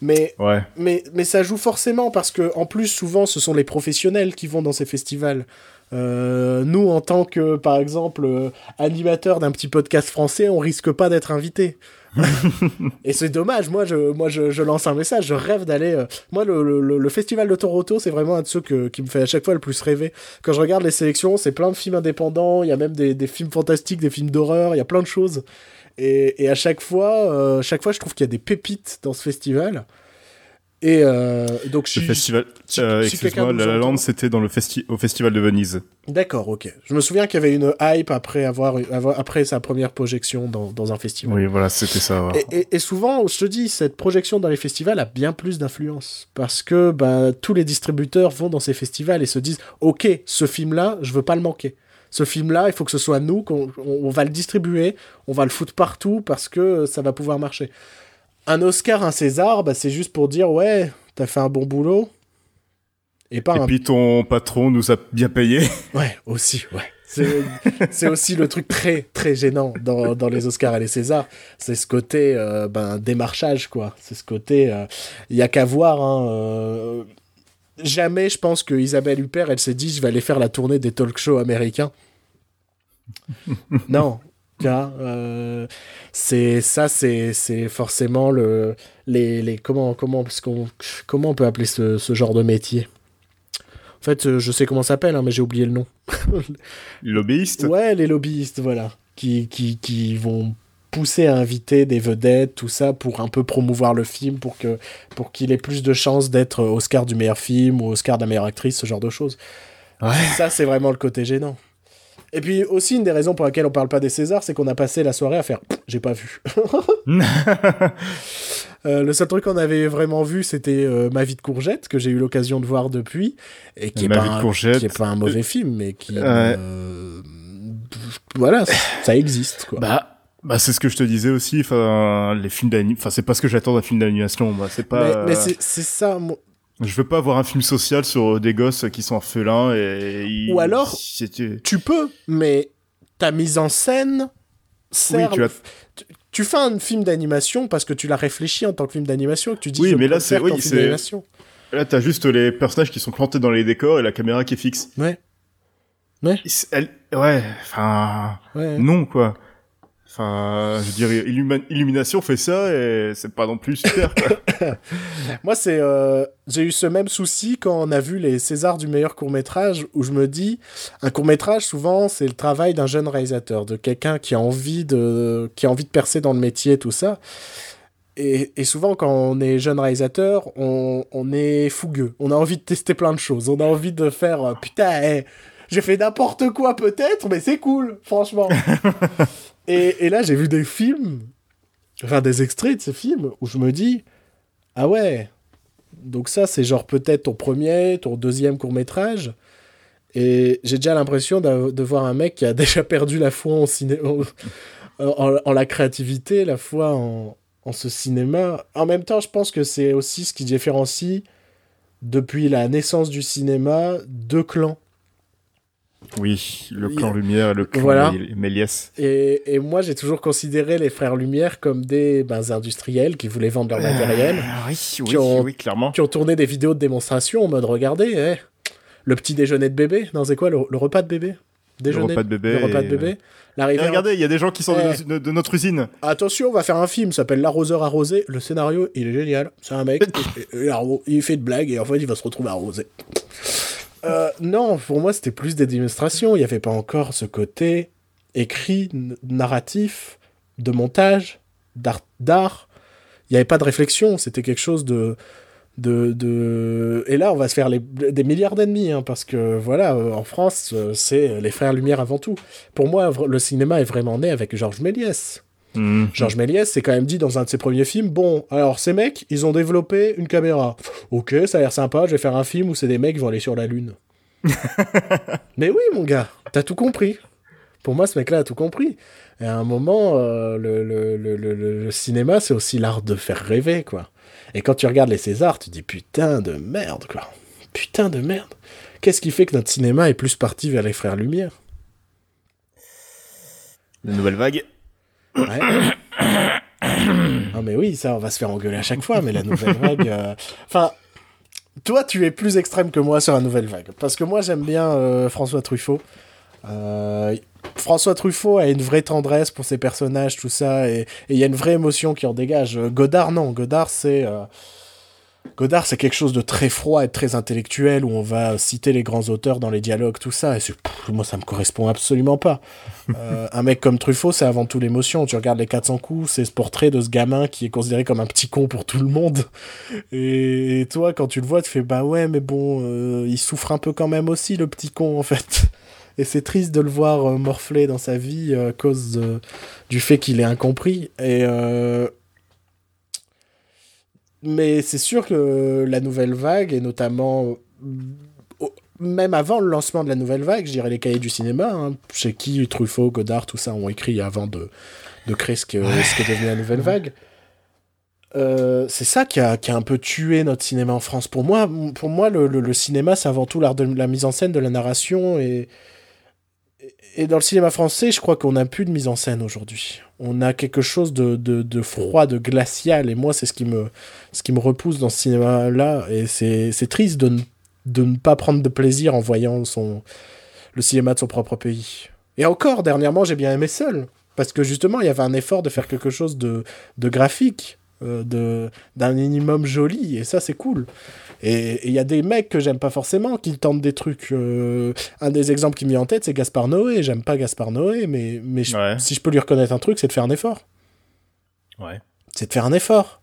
Mais, Ouais. mais, mais ça joue forcément parce que, en plus, souvent, ce sont les professionnels qui vont dans ces festivals. Euh, nous, en tant que, par exemple, euh, animateur d'un petit podcast français, on risque pas d'être invité. et c'est dommage. Moi, je, moi, je, je, lance un message. Je rêve d'aller. Euh, moi, le, le, le, festival de Toronto, c'est vraiment un de ceux que, qui me fait à chaque fois le plus rêver. Quand je regarde les sélections, c'est plein de films indépendants. Il y a même des, des films fantastiques, des films d'horreur. Il y a plein de choses. Et, et à chaque fois, euh, chaque fois, je trouve qu'il y a des pépites dans ce festival. Et euh, donc, le festival, euh, excuse-moi, La La Land, c'était dans le festi au festival de Venise. D'accord, ok. Je me souviens qu'il y avait une hype après avoir, après sa première projection dans, dans un festival. Oui, voilà, c'était ça. Et, et, et, souvent, je te dis, cette projection dans les festivals a bien plus d'influence parce que bah, tous les distributeurs vont dans ces festivals et se disent, ok, ce film-là, je veux pas le manquer. Ce film-là, il faut que ce soit nous, qu'on on va le distribuer, on va le foutre partout parce que ça va pouvoir marcher un Oscar, un César, bah, c'est juste pour dire ouais, t'as fait un bon boulot. Et, pas et puis ton patron nous a bien payé. Ouais, aussi, ouais. C'est aussi le truc très très gênant dans, dans les Oscars et les Césars. C'est ce côté euh, ben, démarchage, quoi. C'est ce côté. Il euh, y a qu'à voir. Hein, euh, jamais, je pense que Isabelle Huppert, elle s'est dit je vais aller faire la tournée des talk shows américains. non, euh, c'est ça, c'est c'est forcément le les, les comment comment parce qu'on comment on peut appeler ce, ce, genre de métier? En fait, euh, je sais comment ça s'appelle, hein, mais j'ai oublié le nom. lobbyistes. Ouais, les lobbyistes, voilà, qui qui qui vont pousser à inviter des vedettes, tout ça, pour un peu promouvoir le film, pour que pour qu'il ait plus de chances d'être Oscar du meilleur film ou Oscar de la meilleure actrice, ce genre de choses. Ouais. Ça, c'est vraiment le côté gênant. Et puis aussi, une des raisons pour laquelle on parle pas des Césars, c'est qu'on a passé la soirée à faire j'ai pas vu. euh, le seul truc qu'on avait vraiment vu, c'était euh, Ma vie de courgette, que j'ai eu l'occasion de voir depuis, et qui est, pas un, qui est pas un mauvais film, mais qui. Euh, voilà, ça existe, quoi. Bah. Bah c'est ce que je te disais aussi. Enfin les films d'animation. Enfin c'est pas ce que j'attends d'un film d'animation. Bah, c'est pas. Mais, mais c'est ça. Je veux pas avoir un film social sur des gosses qui sont orphelins et. Ou alors, tu peux, mais ta mise en scène sert. Oui, tu, tu, fais un film d'animation parce que tu l'as réfléchi en tant que film d'animation et que tu dis. Oui, mais là c'est oui, c'est. Là t'as juste les personnages qui sont plantés dans les décors et la caméra qui est fixe. Ouais. Ouais. Ouais. Enfin. Ouais. Non quoi. Enfin, je dirais, Illumination fait ça et c'est pas non plus super. Moi, c'est, euh, j'ai eu ce même souci quand on a vu les Césars du meilleur court métrage, où je me dis, un court métrage, souvent, c'est le travail d'un jeune réalisateur, de quelqu'un qui a envie de, qui a envie de percer dans le métier, tout ça. Et, et, souvent, quand on est jeune réalisateur, on, on, est fougueux. On a envie de tester plein de choses. On a envie de faire, euh, putain, j'ai fait n'importe quoi peut-être, mais c'est cool, franchement. et, là, j'ai vu des films, enfin des extraits de ces films, où je me dis, ah ouais, donc ça, c'est genre peut-être ton premier, ton deuxième court métrage. Et j'ai déjà l'impression de voir un mec qui a déjà perdu la foi en, la créativité, la foi en, en ce cinéma. En même temps, je pense que c'est aussi ce qui différencie depuis la naissance du cinéma deux clans. Oui, le clan Lumière et le clan Méliès. Et, et, moi, j'ai toujours considéré les frères Lumière comme des ben, industriels qui voulaient vendre leur matériel. Euh, oui, oui, ont, oui, clairement. Qui ont tourné des vidéos de démonstration en mode regardez, eh, le petit déjeuner de bébé. Non, c'est quoi le, repas de bébé? Déjeuner, le repas de bébé. Le repas de bébé. regardez, il y a des gens qui sont de, eh. notre usine. Attention, on va faire un film, s'appelle L'arroseur arrosé. Le scénario, il est génial. C'est un mec, il fait de blagues et en fait, il va se retrouver arrosé. Euh, non, pour moi, c'était plus des démonstrations. Il n'y avait pas encore ce côté écrit, narratif, de montage, d'art. Il n'y avait pas de réflexion. C'était quelque chose de, de, Et là, on va se faire des milliards d'ennemis, hein, parce que voilà, euh, en France, euh, c'est les frères Lumière avant tout. Pour moi, le cinéma est vraiment né avec Georges Méliès. Mhm. Georges Méliès s'est quand même dit dans un de ses premiers films bon, alors ces mecs, ils ont développé une caméra. Ok, ça a l'air sympa, je vais faire un film où c'est des mecs qui vont aller sur la Lune. Mais oui, mon gars, t'as tout compris. Pour moi, ce mec-là a tout compris. Et à un moment, euh, le, le, le, le, cinéma, c'est aussi l'art de faire rêver, quoi. Et quand tu regardes les Césars, tu dis putain de merde, quoi. Putain de merde. Qu'est-ce qui fait que notre cinéma est plus parti vers les Frères Lumière? La nouvelle vague Ouais. ah mais oui, ça, on va se faire engueuler à chaque fois, mais la nouvelle vague... Euh, enfin, toi, tu es plus extrême que moi sur la nouvelle vague. Parce que moi, j'aime bien euh, François Truffaut. Euh, François Truffaut a une vraie tendresse pour ses personnages, tout ça, et il y a une vraie émotion qui en dégage. Godard, non. Godard, c'est. Godard, c'est quelque chose de très froid et très intellectuel où on va citer les grands auteurs dans les dialogues, tout ça. Et moi, ça me correspond absolument pas. Euh, un mec comme Truffaut, c'est avant tout l'émotion. Tu regardes les 400 coups, c'est ce portrait de ce gamin qui est considéré comme un petit con pour tout le monde. Et, toi, quand tu le vois, tu fais bah ouais, mais bon, euh, il souffre un peu quand même aussi, le petit con, en fait. Et c'est triste de le voir euh, morfler dans sa vie à cause du fait qu'il est incompris. Et mais c'est sûr que la nouvelle vague, et notamment même avant le lancement de la nouvelle vague, je dirais les cahiers du cinéma, hein, chez qui Truffaut, Godard, tout ça ont écrit avant de, de créer ce que, ce que est devenu la nouvelle vague. Euh, c'est ça qui a, qui a, un peu tué notre cinéma en France. Pour moi, pour moi le, le, le cinéma, c'est avant tout l'art de la mise en scène, de la narration. Et, et dans le cinéma français, je crois qu'on n'a plus de mise en scène aujourd'hui. On a quelque chose de, de, froid, de glacial. Et moi, c'est ce qui me, ce qui me repousse dans ce cinéma-là. Et c'est triste de de ne pas prendre de plaisir en voyant son, le cinéma de son propre pays. Et encore, dernièrement, j'ai bien aimé Seul. Parce que justement, il y avait un effort de faire quelque chose de, de graphique, euh, d'un minimum joli. Et ça, c'est cool. Et il y a des mecs que j'aime pas forcément qui tentent des trucs. Euh, un des exemples qui me vient en tête, c'est Gaspard Noé. J'aime pas Gaspard Noé, mais, mais si je peux lui reconnaître un truc, c'est de faire un effort. Ouais. C'est de faire un effort.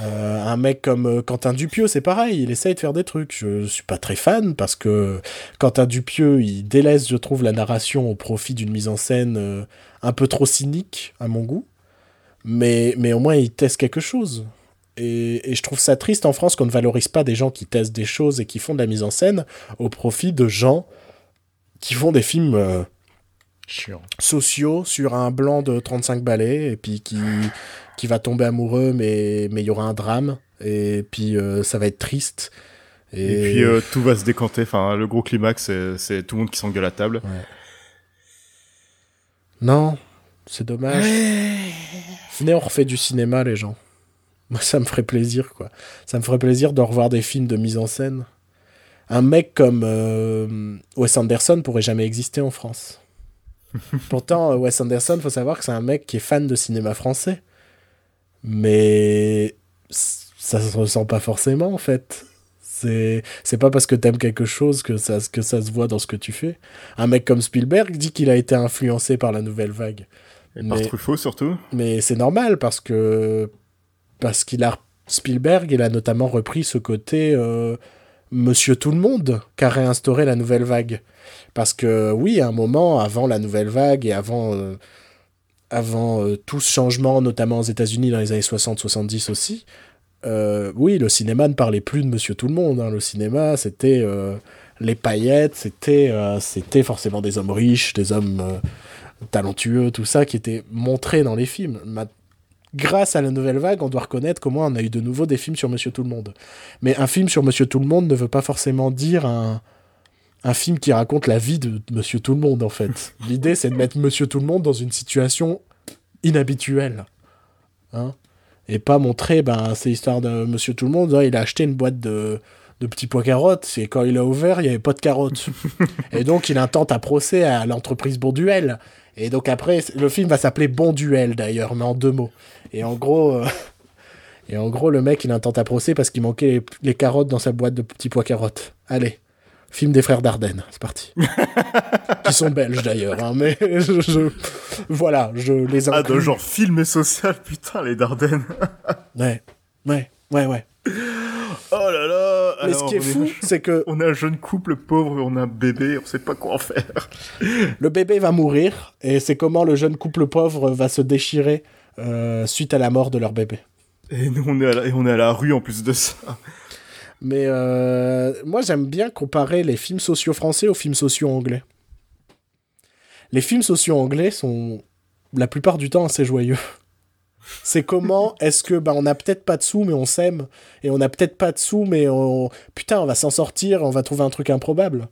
Euh, un mec comme euh, Quentin Dupieux, c'est pareil, il essaye de faire des trucs. Je suis pas très fan parce que Quentin Dupieux, il délaisse, je trouve, la narration au profit d'une mise en scène un peu trop cynique à mon goût. Mais, mais au moins, il teste quelque chose. Et, je trouve ça triste en France qu'on ne valorise pas des gens qui testent des choses et qui font de la mise en scène au profit de gens qui font des films euh, sociaux sur un blanc de 35 balais et puis qui, qui va tomber amoureux mais il y aura un drame et puis euh, ça va être triste. Et, puis euh, tout va se décanter. Enfin, le gros climax, c'est tout le monde qui s'engueule à table. Non, c'est dommage. Venez, on refait du cinéma, les gens. Moi, ça me ferait plaisir, quoi. Ça me ferait plaisir de revoir des films de mise en scène. Un mec comme euh, Wes Anderson pourrait jamais exister en France. Pourtant, euh, Wes Anderson, faut savoir que c'est un mec qui est fan de cinéma français. Mais ça se ressent pas forcément, en fait. C'est, pas parce que t'aimes quelque chose que ça, que ça se voit dans ce que tu fais. Un mec comme Spielberg dit qu'il a été influencé par la nouvelle vague. Et par Truffaut surtout. Mais c'est normal parce que parce qu'il a Spielberg, il a notamment repris ce côté euh, Monsieur Tout le Monde qu'a réinstauré la nouvelle vague. Parce que oui, à un moment, avant la nouvelle vague et avant, euh, avant euh, tout ce changement, notamment aux États-Unis dans les années 60-70 aussi, oui, le cinéma ne parlait plus de Monsieur Tout le Monde. Hein. Le cinéma, c'était les paillettes, c'était c'était forcément des hommes riches, des hommes talentueux, tout ça qui était montré dans les films grâce à la nouvelle vague, on doit reconnaître comment on a eu de nouveau des films sur Monsieur Tout le Monde. Mais un film sur Monsieur Tout le Monde ne veut pas forcément dire un, un film qui raconte la vie de Monsieur Tout le Monde, en fait. L'idée, c'est de mettre Monsieur Tout le Monde dans une situation inhabituelle. Hein et pas montrer, ben, c'est l'histoire de Monsieur Tout le Monde, il a acheté une boîte de, de petits pois carottes, et quand il a ouvert, il n'y avait pas de carottes. et donc, il intente un procès à l'entreprise Bourduel. Et donc après, le film va s'appeler Bon Duel d'ailleurs, mais en deux mots. Et en gros, euh, et en gros, le mec, il intente un procès parce qu'il manquait les, carottes dans sa boîte de petits pois carottes. Allez, film des frères Dardenne, c'est parti. Qui sont belges d'ailleurs, hein, mais je, voilà, je les inclus. Ah, de genre film et social, putain, les Dardennes. ouais, ouais, ouais, ouais. Oh là là Mais ce qui est fou, c'est que... On a un jeune couple pauvre, on a un bébé, on sait pas quoi en faire. Le bébé va mourir, et c'est comment le jeune couple pauvre va se déchirer euh, suite à la mort de leur bébé. Et nous, on est à la, et on est à la rue en plus de ça. Mais euh, moi, j'aime bien comparer les films sociaux français aux films sociaux anglais. Les films sociaux anglais sont la plupart du temps assez joyeux. C'est comment est-ce que bah on a peut-être pas de sous mais on s'aime et on a peut-être pas de sous mais on putain on va s'en sortir, on va trouver un truc improbable.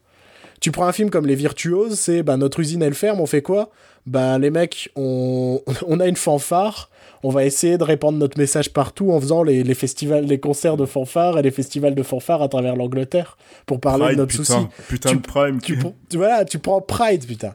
Tu prends un film comme Les Virtuoses, c'est bah notre usine elle ferme, on fait quoi? Bah les mecs, on, on a une fanfare, on va essayer de répandre notre message partout en faisant les, les festivals, les concerts de fanfare et les festivals de fanfare à travers l'Angleterre pour parler de notre souci. Putain de Prime. Tu, voilà, tu prends Pride, putain.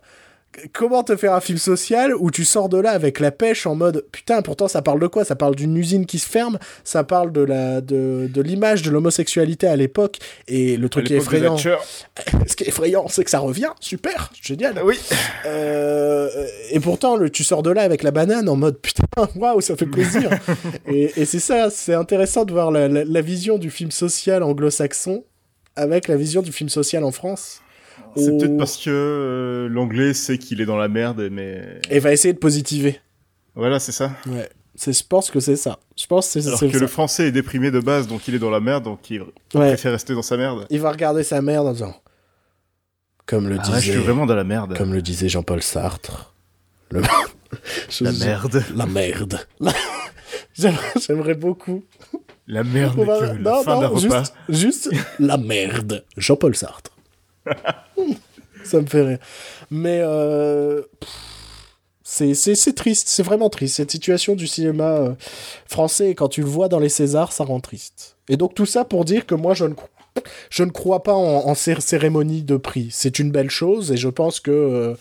Comment te faire un film social où tu sors de là avec la pêche en mode putain pourtant ça parle de quoi? Ça parle d'une usine qui se ferme ça parle de la de, de l'image de l'homosexualité à l'époque et le truc qui est effrayant. Ce qui est effrayant c'est que ça revient. Super génial. Oui. Euh, et pourtant le, tu sors de là avec la banane en mode putain waouh ça fait plaisir. Et, et c'est ça c'est intéressant de voir la, la, la vision du film social anglo-saxon avec la vision du film social en France c'est peut-être parce que euh, l'anglais sait qu'il est dans la merde, mais. Et va essayer de positiver. Voilà, c'est ça. Ouais. Je pense que c'est ça. Je pense que c'est Alors que ça. le français est déprimé de base, donc il est dans la merde, donc il Ouais. préfère rester dans sa merde. Il va regarder sa merde en disant. Comme le Ah, disait. ouais, je suis vraiment dans la merde. Comme le disait Jean-Paul Sartre. Le... Je- La merde. La merde. La- J'aimerais j'aimerais beaucoup. La merde, va- que la fin repas. juste la merde. Jean-Paul Sartre. Ça me fait rire. Mais euh, c'est- c'est c'est triste, c'est vraiment triste. Cette situation du cinéma euh, français, quand tu le vois dans les Césars, ça rend triste. Et donc tout ça pour dire que moi, je ne, je ne crois pas en, en cé- cérémonie de prix. C'est une belle chose et je pense que... euh,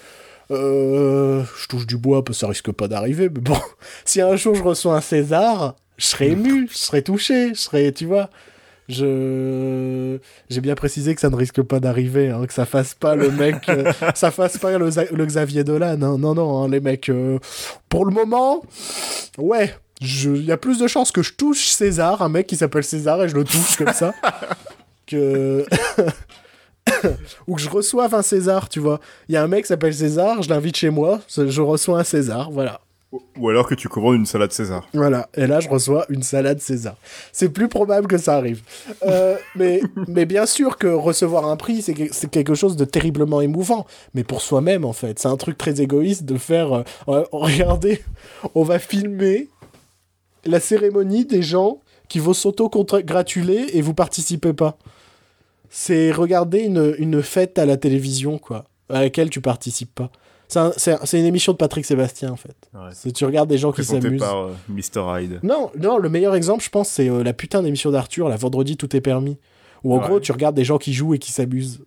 euh, je touche du bois, ça risque pas d'arriver, mais bon, si un jour je reçois un César, je serais ému, je serais touché, je serais, tu vois, je j'ai bien précisé que ça ne risque pas d'arriver, hein, que ça fasse pas le mec, euh, ça fasse pas le, le Xavier Dolan, hein. non non, hein, les mecs, euh, pour le moment, ouais, il y a plus de chances que je touche César, un mec qui s'appelle César et je le touche comme ça, que ou que je reçoive un César, tu vois. Il y a un mec qui s'appelle César, je l'invite chez moi, je reçois un César, voilà. Ou alors que tu commandes une salade César. Voilà, et là je reçois une salade César. C'est plus probable que ça arrive. Euh, mais, mais bien sûr que recevoir un prix, c'est que- c'est quelque chose de terriblement émouvant. Mais pour soi-même, en fait, c'est un truc très égoïste de faire... euh, euh, regardez, on va filmer la cérémonie des gens qui vont s'auto-gratuler et vous participez pas. C'est regarder une, une fête à la télévision, quoi, à laquelle tu participes pas. C'est un- C'est un- c'est une émission de Patrick Sébastien, en fait. Ouais. Tu regardes des gens qui s'amusent. par euh, Mr. Hyde. Non, non, le meilleur exemple, je pense, c'est euh, la putain d'émission d'Arthur, la vendredi tout est permis. Où en Ouais. gros, tu regardes des gens qui jouent et qui s'amusent.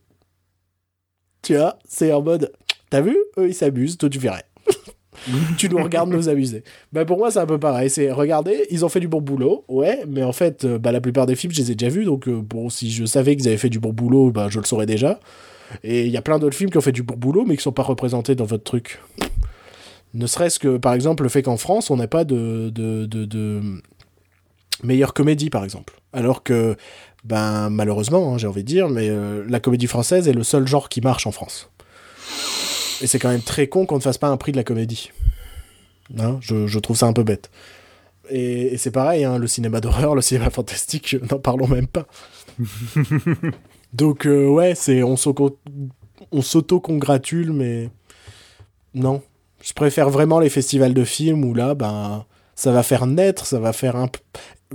Tu vois, c'est en mode, t'as vu Eux, ils s'amusent, toi, tu verrais. tu nous regardes nous amuser. Bah, pour moi, c'est un peu pareil. C'est, regardez, ils ont fait du bon boulot, ouais, mais en fait, euh, bah, la plupart des films, je les ai déjà vus, donc euh, bon, si je savais qu'ils avaient fait du bon boulot, bah, je le saurais déjà. Et il y a plein d'autres films qui ont fait du bon boulot, mais qui sont pas représentés dans votre truc. Ne serait-ce que, par exemple, le fait qu'en France, on n'a pas de, de, de, meilleure comédie, par exemple. Alors que, ben, malheureusement, hein, j'ai envie de dire, mais euh, la comédie française est le seul genre qui marche en France. Et c'est quand même très con qu'on ne fasse pas un prix de la comédie. Hein, je, je trouve ça un peu bête. Et, et c'est pareil, hein, le cinéma d'horreur, le cinéma fantastique, n'en parlons même pas. Donc, euh, ouais, c'est on s'auto- on s'auto-congratule, mais non. Je préfère vraiment les festivals de films où là, ben, ça va faire naître, ça va faire un,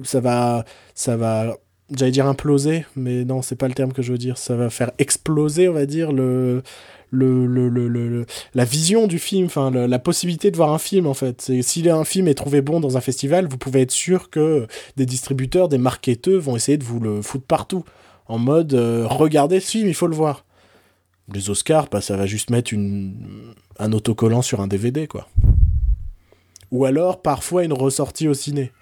ça va, ça va, j'allais dire imploser, mais non, c'est pas le terme que je veux dire. Ça va faire exploser, on va dire le, le, le, le, la vision du film, enfin la possibilité de voir un film en fait. C'est si un film est trouvé bon dans un festival, vous pouvez être sûr que des distributeurs, des marketeurs vont essayer de vous le foutre partout, en mode euh, regardez ce film, il faut le voir. Les Oscars, bah, ça va juste mettre une, un autocollant sur un DVD, quoi. Ou alors, parfois, une ressortie au ciné.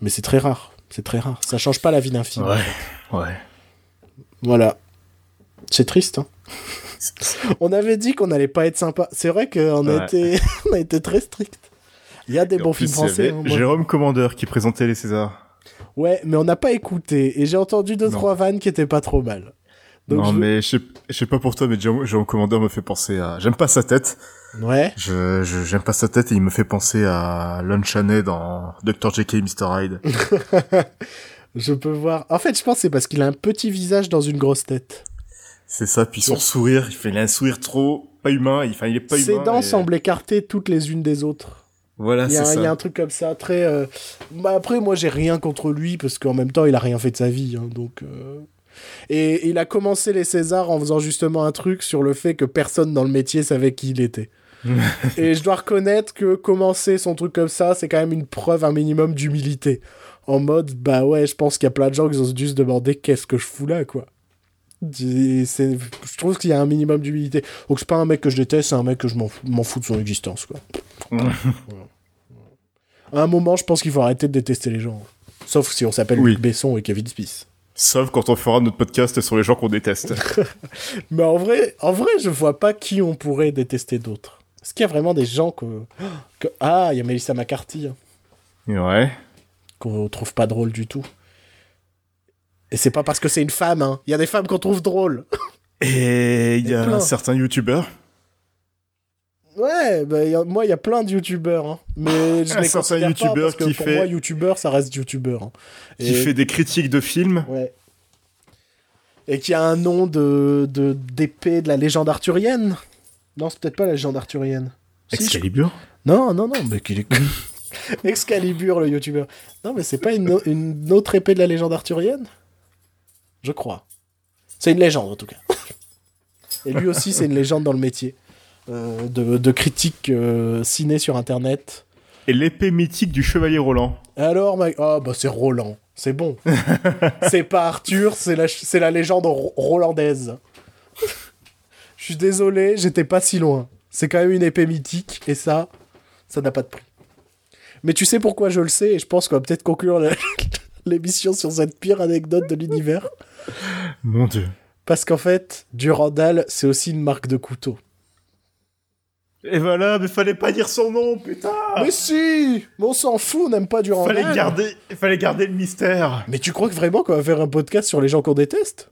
Mais c'est très rare. C'est très rare. Ça change pas la vie d'un film. Ouais. Ouais. Voilà. C'est triste, hein. On avait dit qu'on allait pas être sympa. C'est vrai qu'on a, été... on a été très strict. Il y a des Et bons films français. hein. Jérôme Commandeur qui présentait les Césars. Ouais, mais on n'a pas écouté. Et j'ai entendu deux, Non. trois vannes qui étaient pas trop mal. Donc non, je- mais je sais, je sais pas pour toi, mais Jérôme, Commandeur me fait penser à... J'aime pas sa tête. Ouais. Je, je- j'aime pas sa tête et il me fait penser à Lon Chaney dans Dr. Et Mr. Hyde. Je peux voir. En fait, je pense que c'est parce qu'il a un petit visage dans une grosse tête. C'est ça, puis son sourire, il fait il a un sourire trop pas humain, il, enfin, il est pas Ses humain. dents et- semblent écartées toutes les unes des autres. Voilà, Il y, a, c'est il y a ça. un truc comme ça, très. euh, bah, après, moi, j'ai rien contre lui parce qu'en même temps, il a rien fait de sa vie. hein, donc. euh, Et il a commencé les Césars en faisant justement un truc sur le fait que personne dans le métier savait qui il était. Et je dois reconnaître que commencer son truc comme ça, c'est quand même une preuve, un minimum d'humilité. En mode, bah ouais, je pense qu'il y a plein de gens qui ont dû se demander qu'est-ce que je fous là, quoi. Je trouve qu'il y a un minimum d'humilité. Donc c'est pas un mec que je déteste, c'est un mec que je m'en fous, de son existence. Quoi. À un moment, je pense qu'il faut arrêter de détester les gens. Sauf si on s'appelle Oui. Luc Besson et Kevin Smith. Sauf quand on fera notre podcast sur les gens qu'on déteste. Mais en vrai, en vrai, je vois pas qui on pourrait détester d'autres. Est-ce qu'il y a vraiment des gens que... que- Ah, il y a Melissa McCarthy, hein, ouais. qu'on trouve pas drôle du tout. Et c'est pas parce que c'est une femme, hein. Il y a des femmes qu'on trouve drôles. Et il y a plein. un certain youtubeur Ouais, bah, y a- moi, il y a plein de youtubeurs, hein. Mais je Un les certain youtubeur qui pour fait- moi, youtubeur, ça reste youtubeur. hein. qui Et- fait des critiques de films. Ouais. Et qui a un nom de d'épée de la légende arthurienne. Non, c'est peut-être pas la légende arthurienne. Si, je- Excalibur Non, non, non, mais qu'il est... Excalibur, le youtubeur. Non, mais c'est pas une, une autre épée de la légende arthurienne? Je crois. C'est une légende, en tout cas. Et lui aussi, c'est une légende dans le métier. Euh, de, de critique euh, ciné sur Internet. Et l'épée mythique du chevalier Roland. Alors. Oh, bah c'est Roland. C'est bon. c'est pas Arthur, c'est la, c'est la légende ro- rolandaise. Je suis désolé, j'étais pas si loin. C'est quand même une épée mythique, et ça, ça n'a pas de prix. Mais tu sais pourquoi je le sais, et je pense qu'on va peut-être conclure la- l'émission sur cette pire anecdote de l'univers? Mon dieu. Parce qu'en fait, Durandal, c'est aussi une marque de couteau. Et voilà, mais fallait pas dire son nom, putain Mais si Mais on s'en fout, on n'aime pas Durandal. Fallait garder, fallait garder le mystère. Mais tu crois que vraiment qu'on va faire un podcast sur les gens qu'on déteste?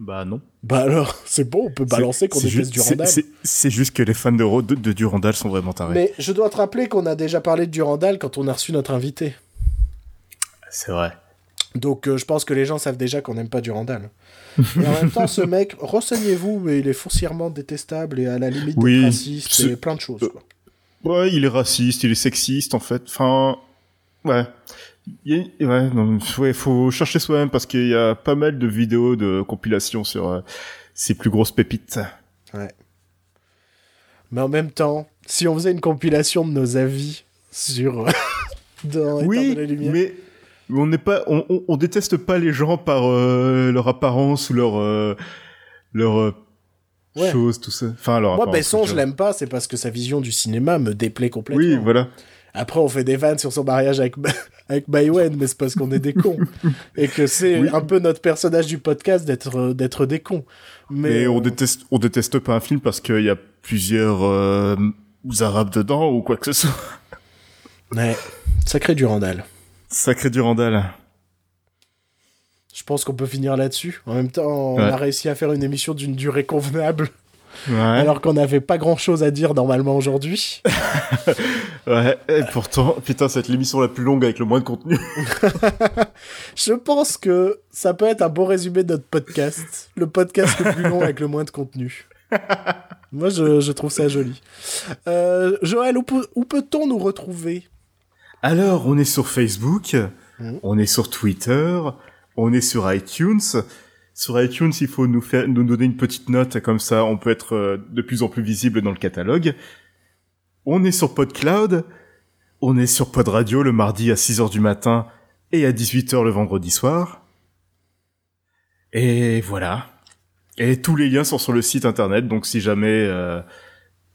Bah non. Bah alors, c'est bon, on peut balancer qu'on déteste Durandal. c'est- juste que les fans de, de, de Durandal sont vraiment tarés. Mais je dois te rappeler qu'on a déjà parlé de Durandal quand on a reçu notre invité. C'est vrai. Donc euh, je pense que les gens savent déjà qu'on n'aime pas Durandal. Et en même temps, ce mec, renseignez-vous, mais il est foncièrement détestable et à la limite Oui, raciste et plein de choses. quoi. Ouais, il est raciste, il est sexiste, en fait. Enfin, ouais. Il a- ouais, non, ouais, faut chercher soi-même parce qu'il y a pas mal de vidéos de compilation sur euh, ses plus grosses pépites. Mais en même temps, si on faisait une compilation de nos avis sur... dans Éteindre Oui, les lumières- mais mais on n'est pas, on, on, on déteste pas les gens par euh, leur apparence ou leur euh, leur euh, Ouais. chose, tout ça. Enfin, leur Moi, Besson, je l'aime pas, c'est parce que sa vision du cinéma me déplaît complètement. Oui, voilà. Après, on fait des vannes sur son mariage avec, avec mais c'est parce qu'on est des cons. et que c'est Oui. un peu notre personnage du podcast d'être d'être des cons. Mais, Mais on déteste, on déteste pas un film parce qu'il y a plusieurs arabes dedans ou quoi que ce soit. Ouais, sacré Durandal. Sacré Durandal. Je pense qu'on peut finir là-dessus. En même temps, on Ouais. a réussi à faire une émission d'une durée convenable, Ouais. alors qu'on n'avait pas grand-chose à dire normalement aujourd'hui. Ouais. Et pourtant, putain, c'est l'émission la plus longue avec le moins de contenu. Je pense que ça peut être un beau résumé de notre podcast. Le podcast le plus long avec le moins de contenu. Moi, je, je trouve ça joli. Euh, Joël, où peut-on nous retrouver? Alors, on est sur Facebook, Mhm. on est sur Twitter, on est sur iTunes. Sur iTunes, il faut nous faire, nous donner une petite note, comme ça, on peut être euh, de plus en plus visible dans le catalogue. On est sur PodCloud, on est sur Pod Radio le mardi à 6h du matin et à 18h le vendredi soir. Et voilà. Et tous les liens sont sur le site internet, donc si jamais euh,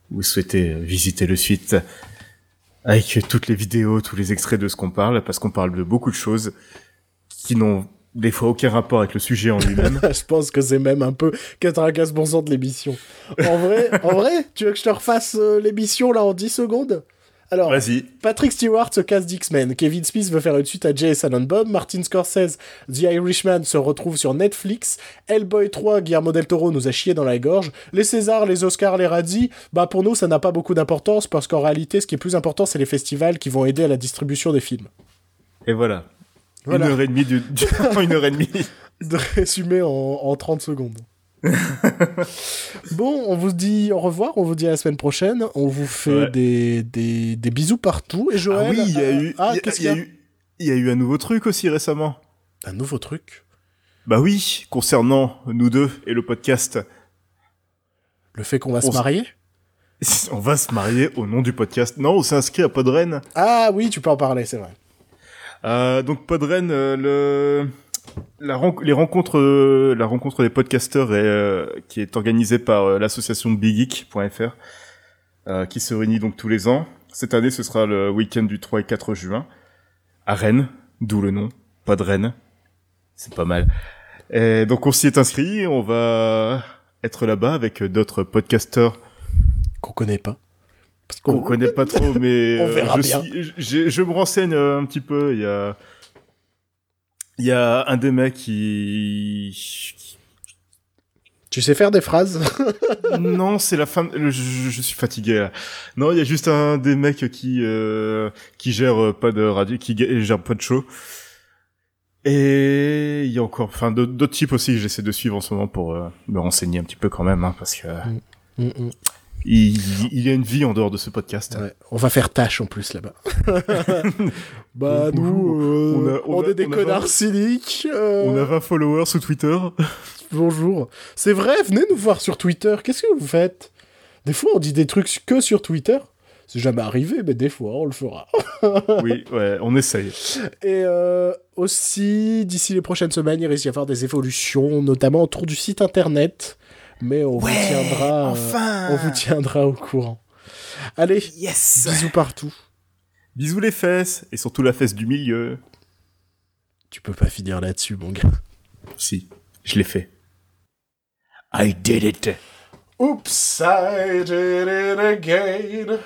vous souhaitez visiter le site, avec toutes les vidéos, tous les extraits de ce qu'on parle, parce qu'on parle de beaucoup de choses qui n'ont des fois aucun rapport avec le sujet en lui-même. Je pense que c'est même un peu 95% de l'émission. En vrai, en vrai, tu veux que je te refasse euh, l'émission là en 10 secondes? Alors. Patrick Stewart se casse d'X-Men, Kevin Smith veut faire une suite à Jay et Silent Bob, Martin Scorsese, The Irishman se retrouve sur Netflix, Hellboy 3, Guillermo del Toro nous a chié dans la gorge, les Césars, les Oscars, les Razzies, bah pour nous ça n'a pas beaucoup d'importance parce qu'en réalité ce qui est plus important c'est les festivals qui vont aider à la distribution des films. Et voilà. Voilà. Une heure et demie du, une heure et demie. de résumer en, en 30 secondes. bon, on vous dit au revoir, on vous dit à la semaine prochaine, on vous fait Ouais. des, des, des bisous partout. Et Joël, ah oui, il y a euh, eu, Ah, il y y a y a eu, il y a eu un nouveau truc aussi récemment. Un nouveau truc. Bah oui, concernant nous deux et le podcast. Le fait qu'on va On se marier? On va se marier au nom du podcast. Non, on s'est inscrit à Podren. Ah oui, tu peux en parler, c'est vrai. Euh, donc Podren, euh, le la les rencontres, euh, la rencontre des podcasteurs est, euh, qui est organisée par euh, l'association BigGeek.fr, qui se réunit donc tous les ans. Cette année, ce sera le week-end du 3 et 4 juin à Rennes, d'où le nom, pas de Rennes. C'est pas mal. Et donc on s'y est inscrit, on va être là-bas avec d'autres podcasteurs qu'on connaît pas. Qu'on connaît pas trop, mais on verra je, bien. je, je me renseigne un petit peu. Il y a il y a un des mecs qui... Tu sais faire des phrases Non, c'est la fin. Je, je, suis fatigué. Là. Non, il y a juste un des mecs qui euh, qui gère pas de radio, qui gère pas de show. Et il y a encore, enfin, d'autres types aussi que j'essaie de suivre en ce moment pour euh, me renseigner un petit peu quand même, hein, parce que mm, mm, mm il, il, y a une vie en dehors de ce podcast. Ouais, on va faire tâche en plus là-bas. bah nous, euh, on, a, on, on a, est des connards cyniques. Euh... On a 20 followers sur Twitter. Bonjour. C'est vrai, venez nous voir sur Twitter. Qu'est-ce que vous faites? Des fois, on dit des trucs que sur Twitter. C'est jamais arrivé, mais des fois, on le fera. oui, ouais, on essaye. Et euh, aussi, d'ici les prochaines semaines, il risque d'y avoir des évolutions, notamment autour du site internet mais on vous tiendra, euh, enfin on vous tiendra au courant. Allez, yes bisous partout. Bisous les fesses et surtout la fesse du milieu. Tu peux pas finir là-dessus, mon gars. Si, je l'ai fait. I did it. Oops, I did it again.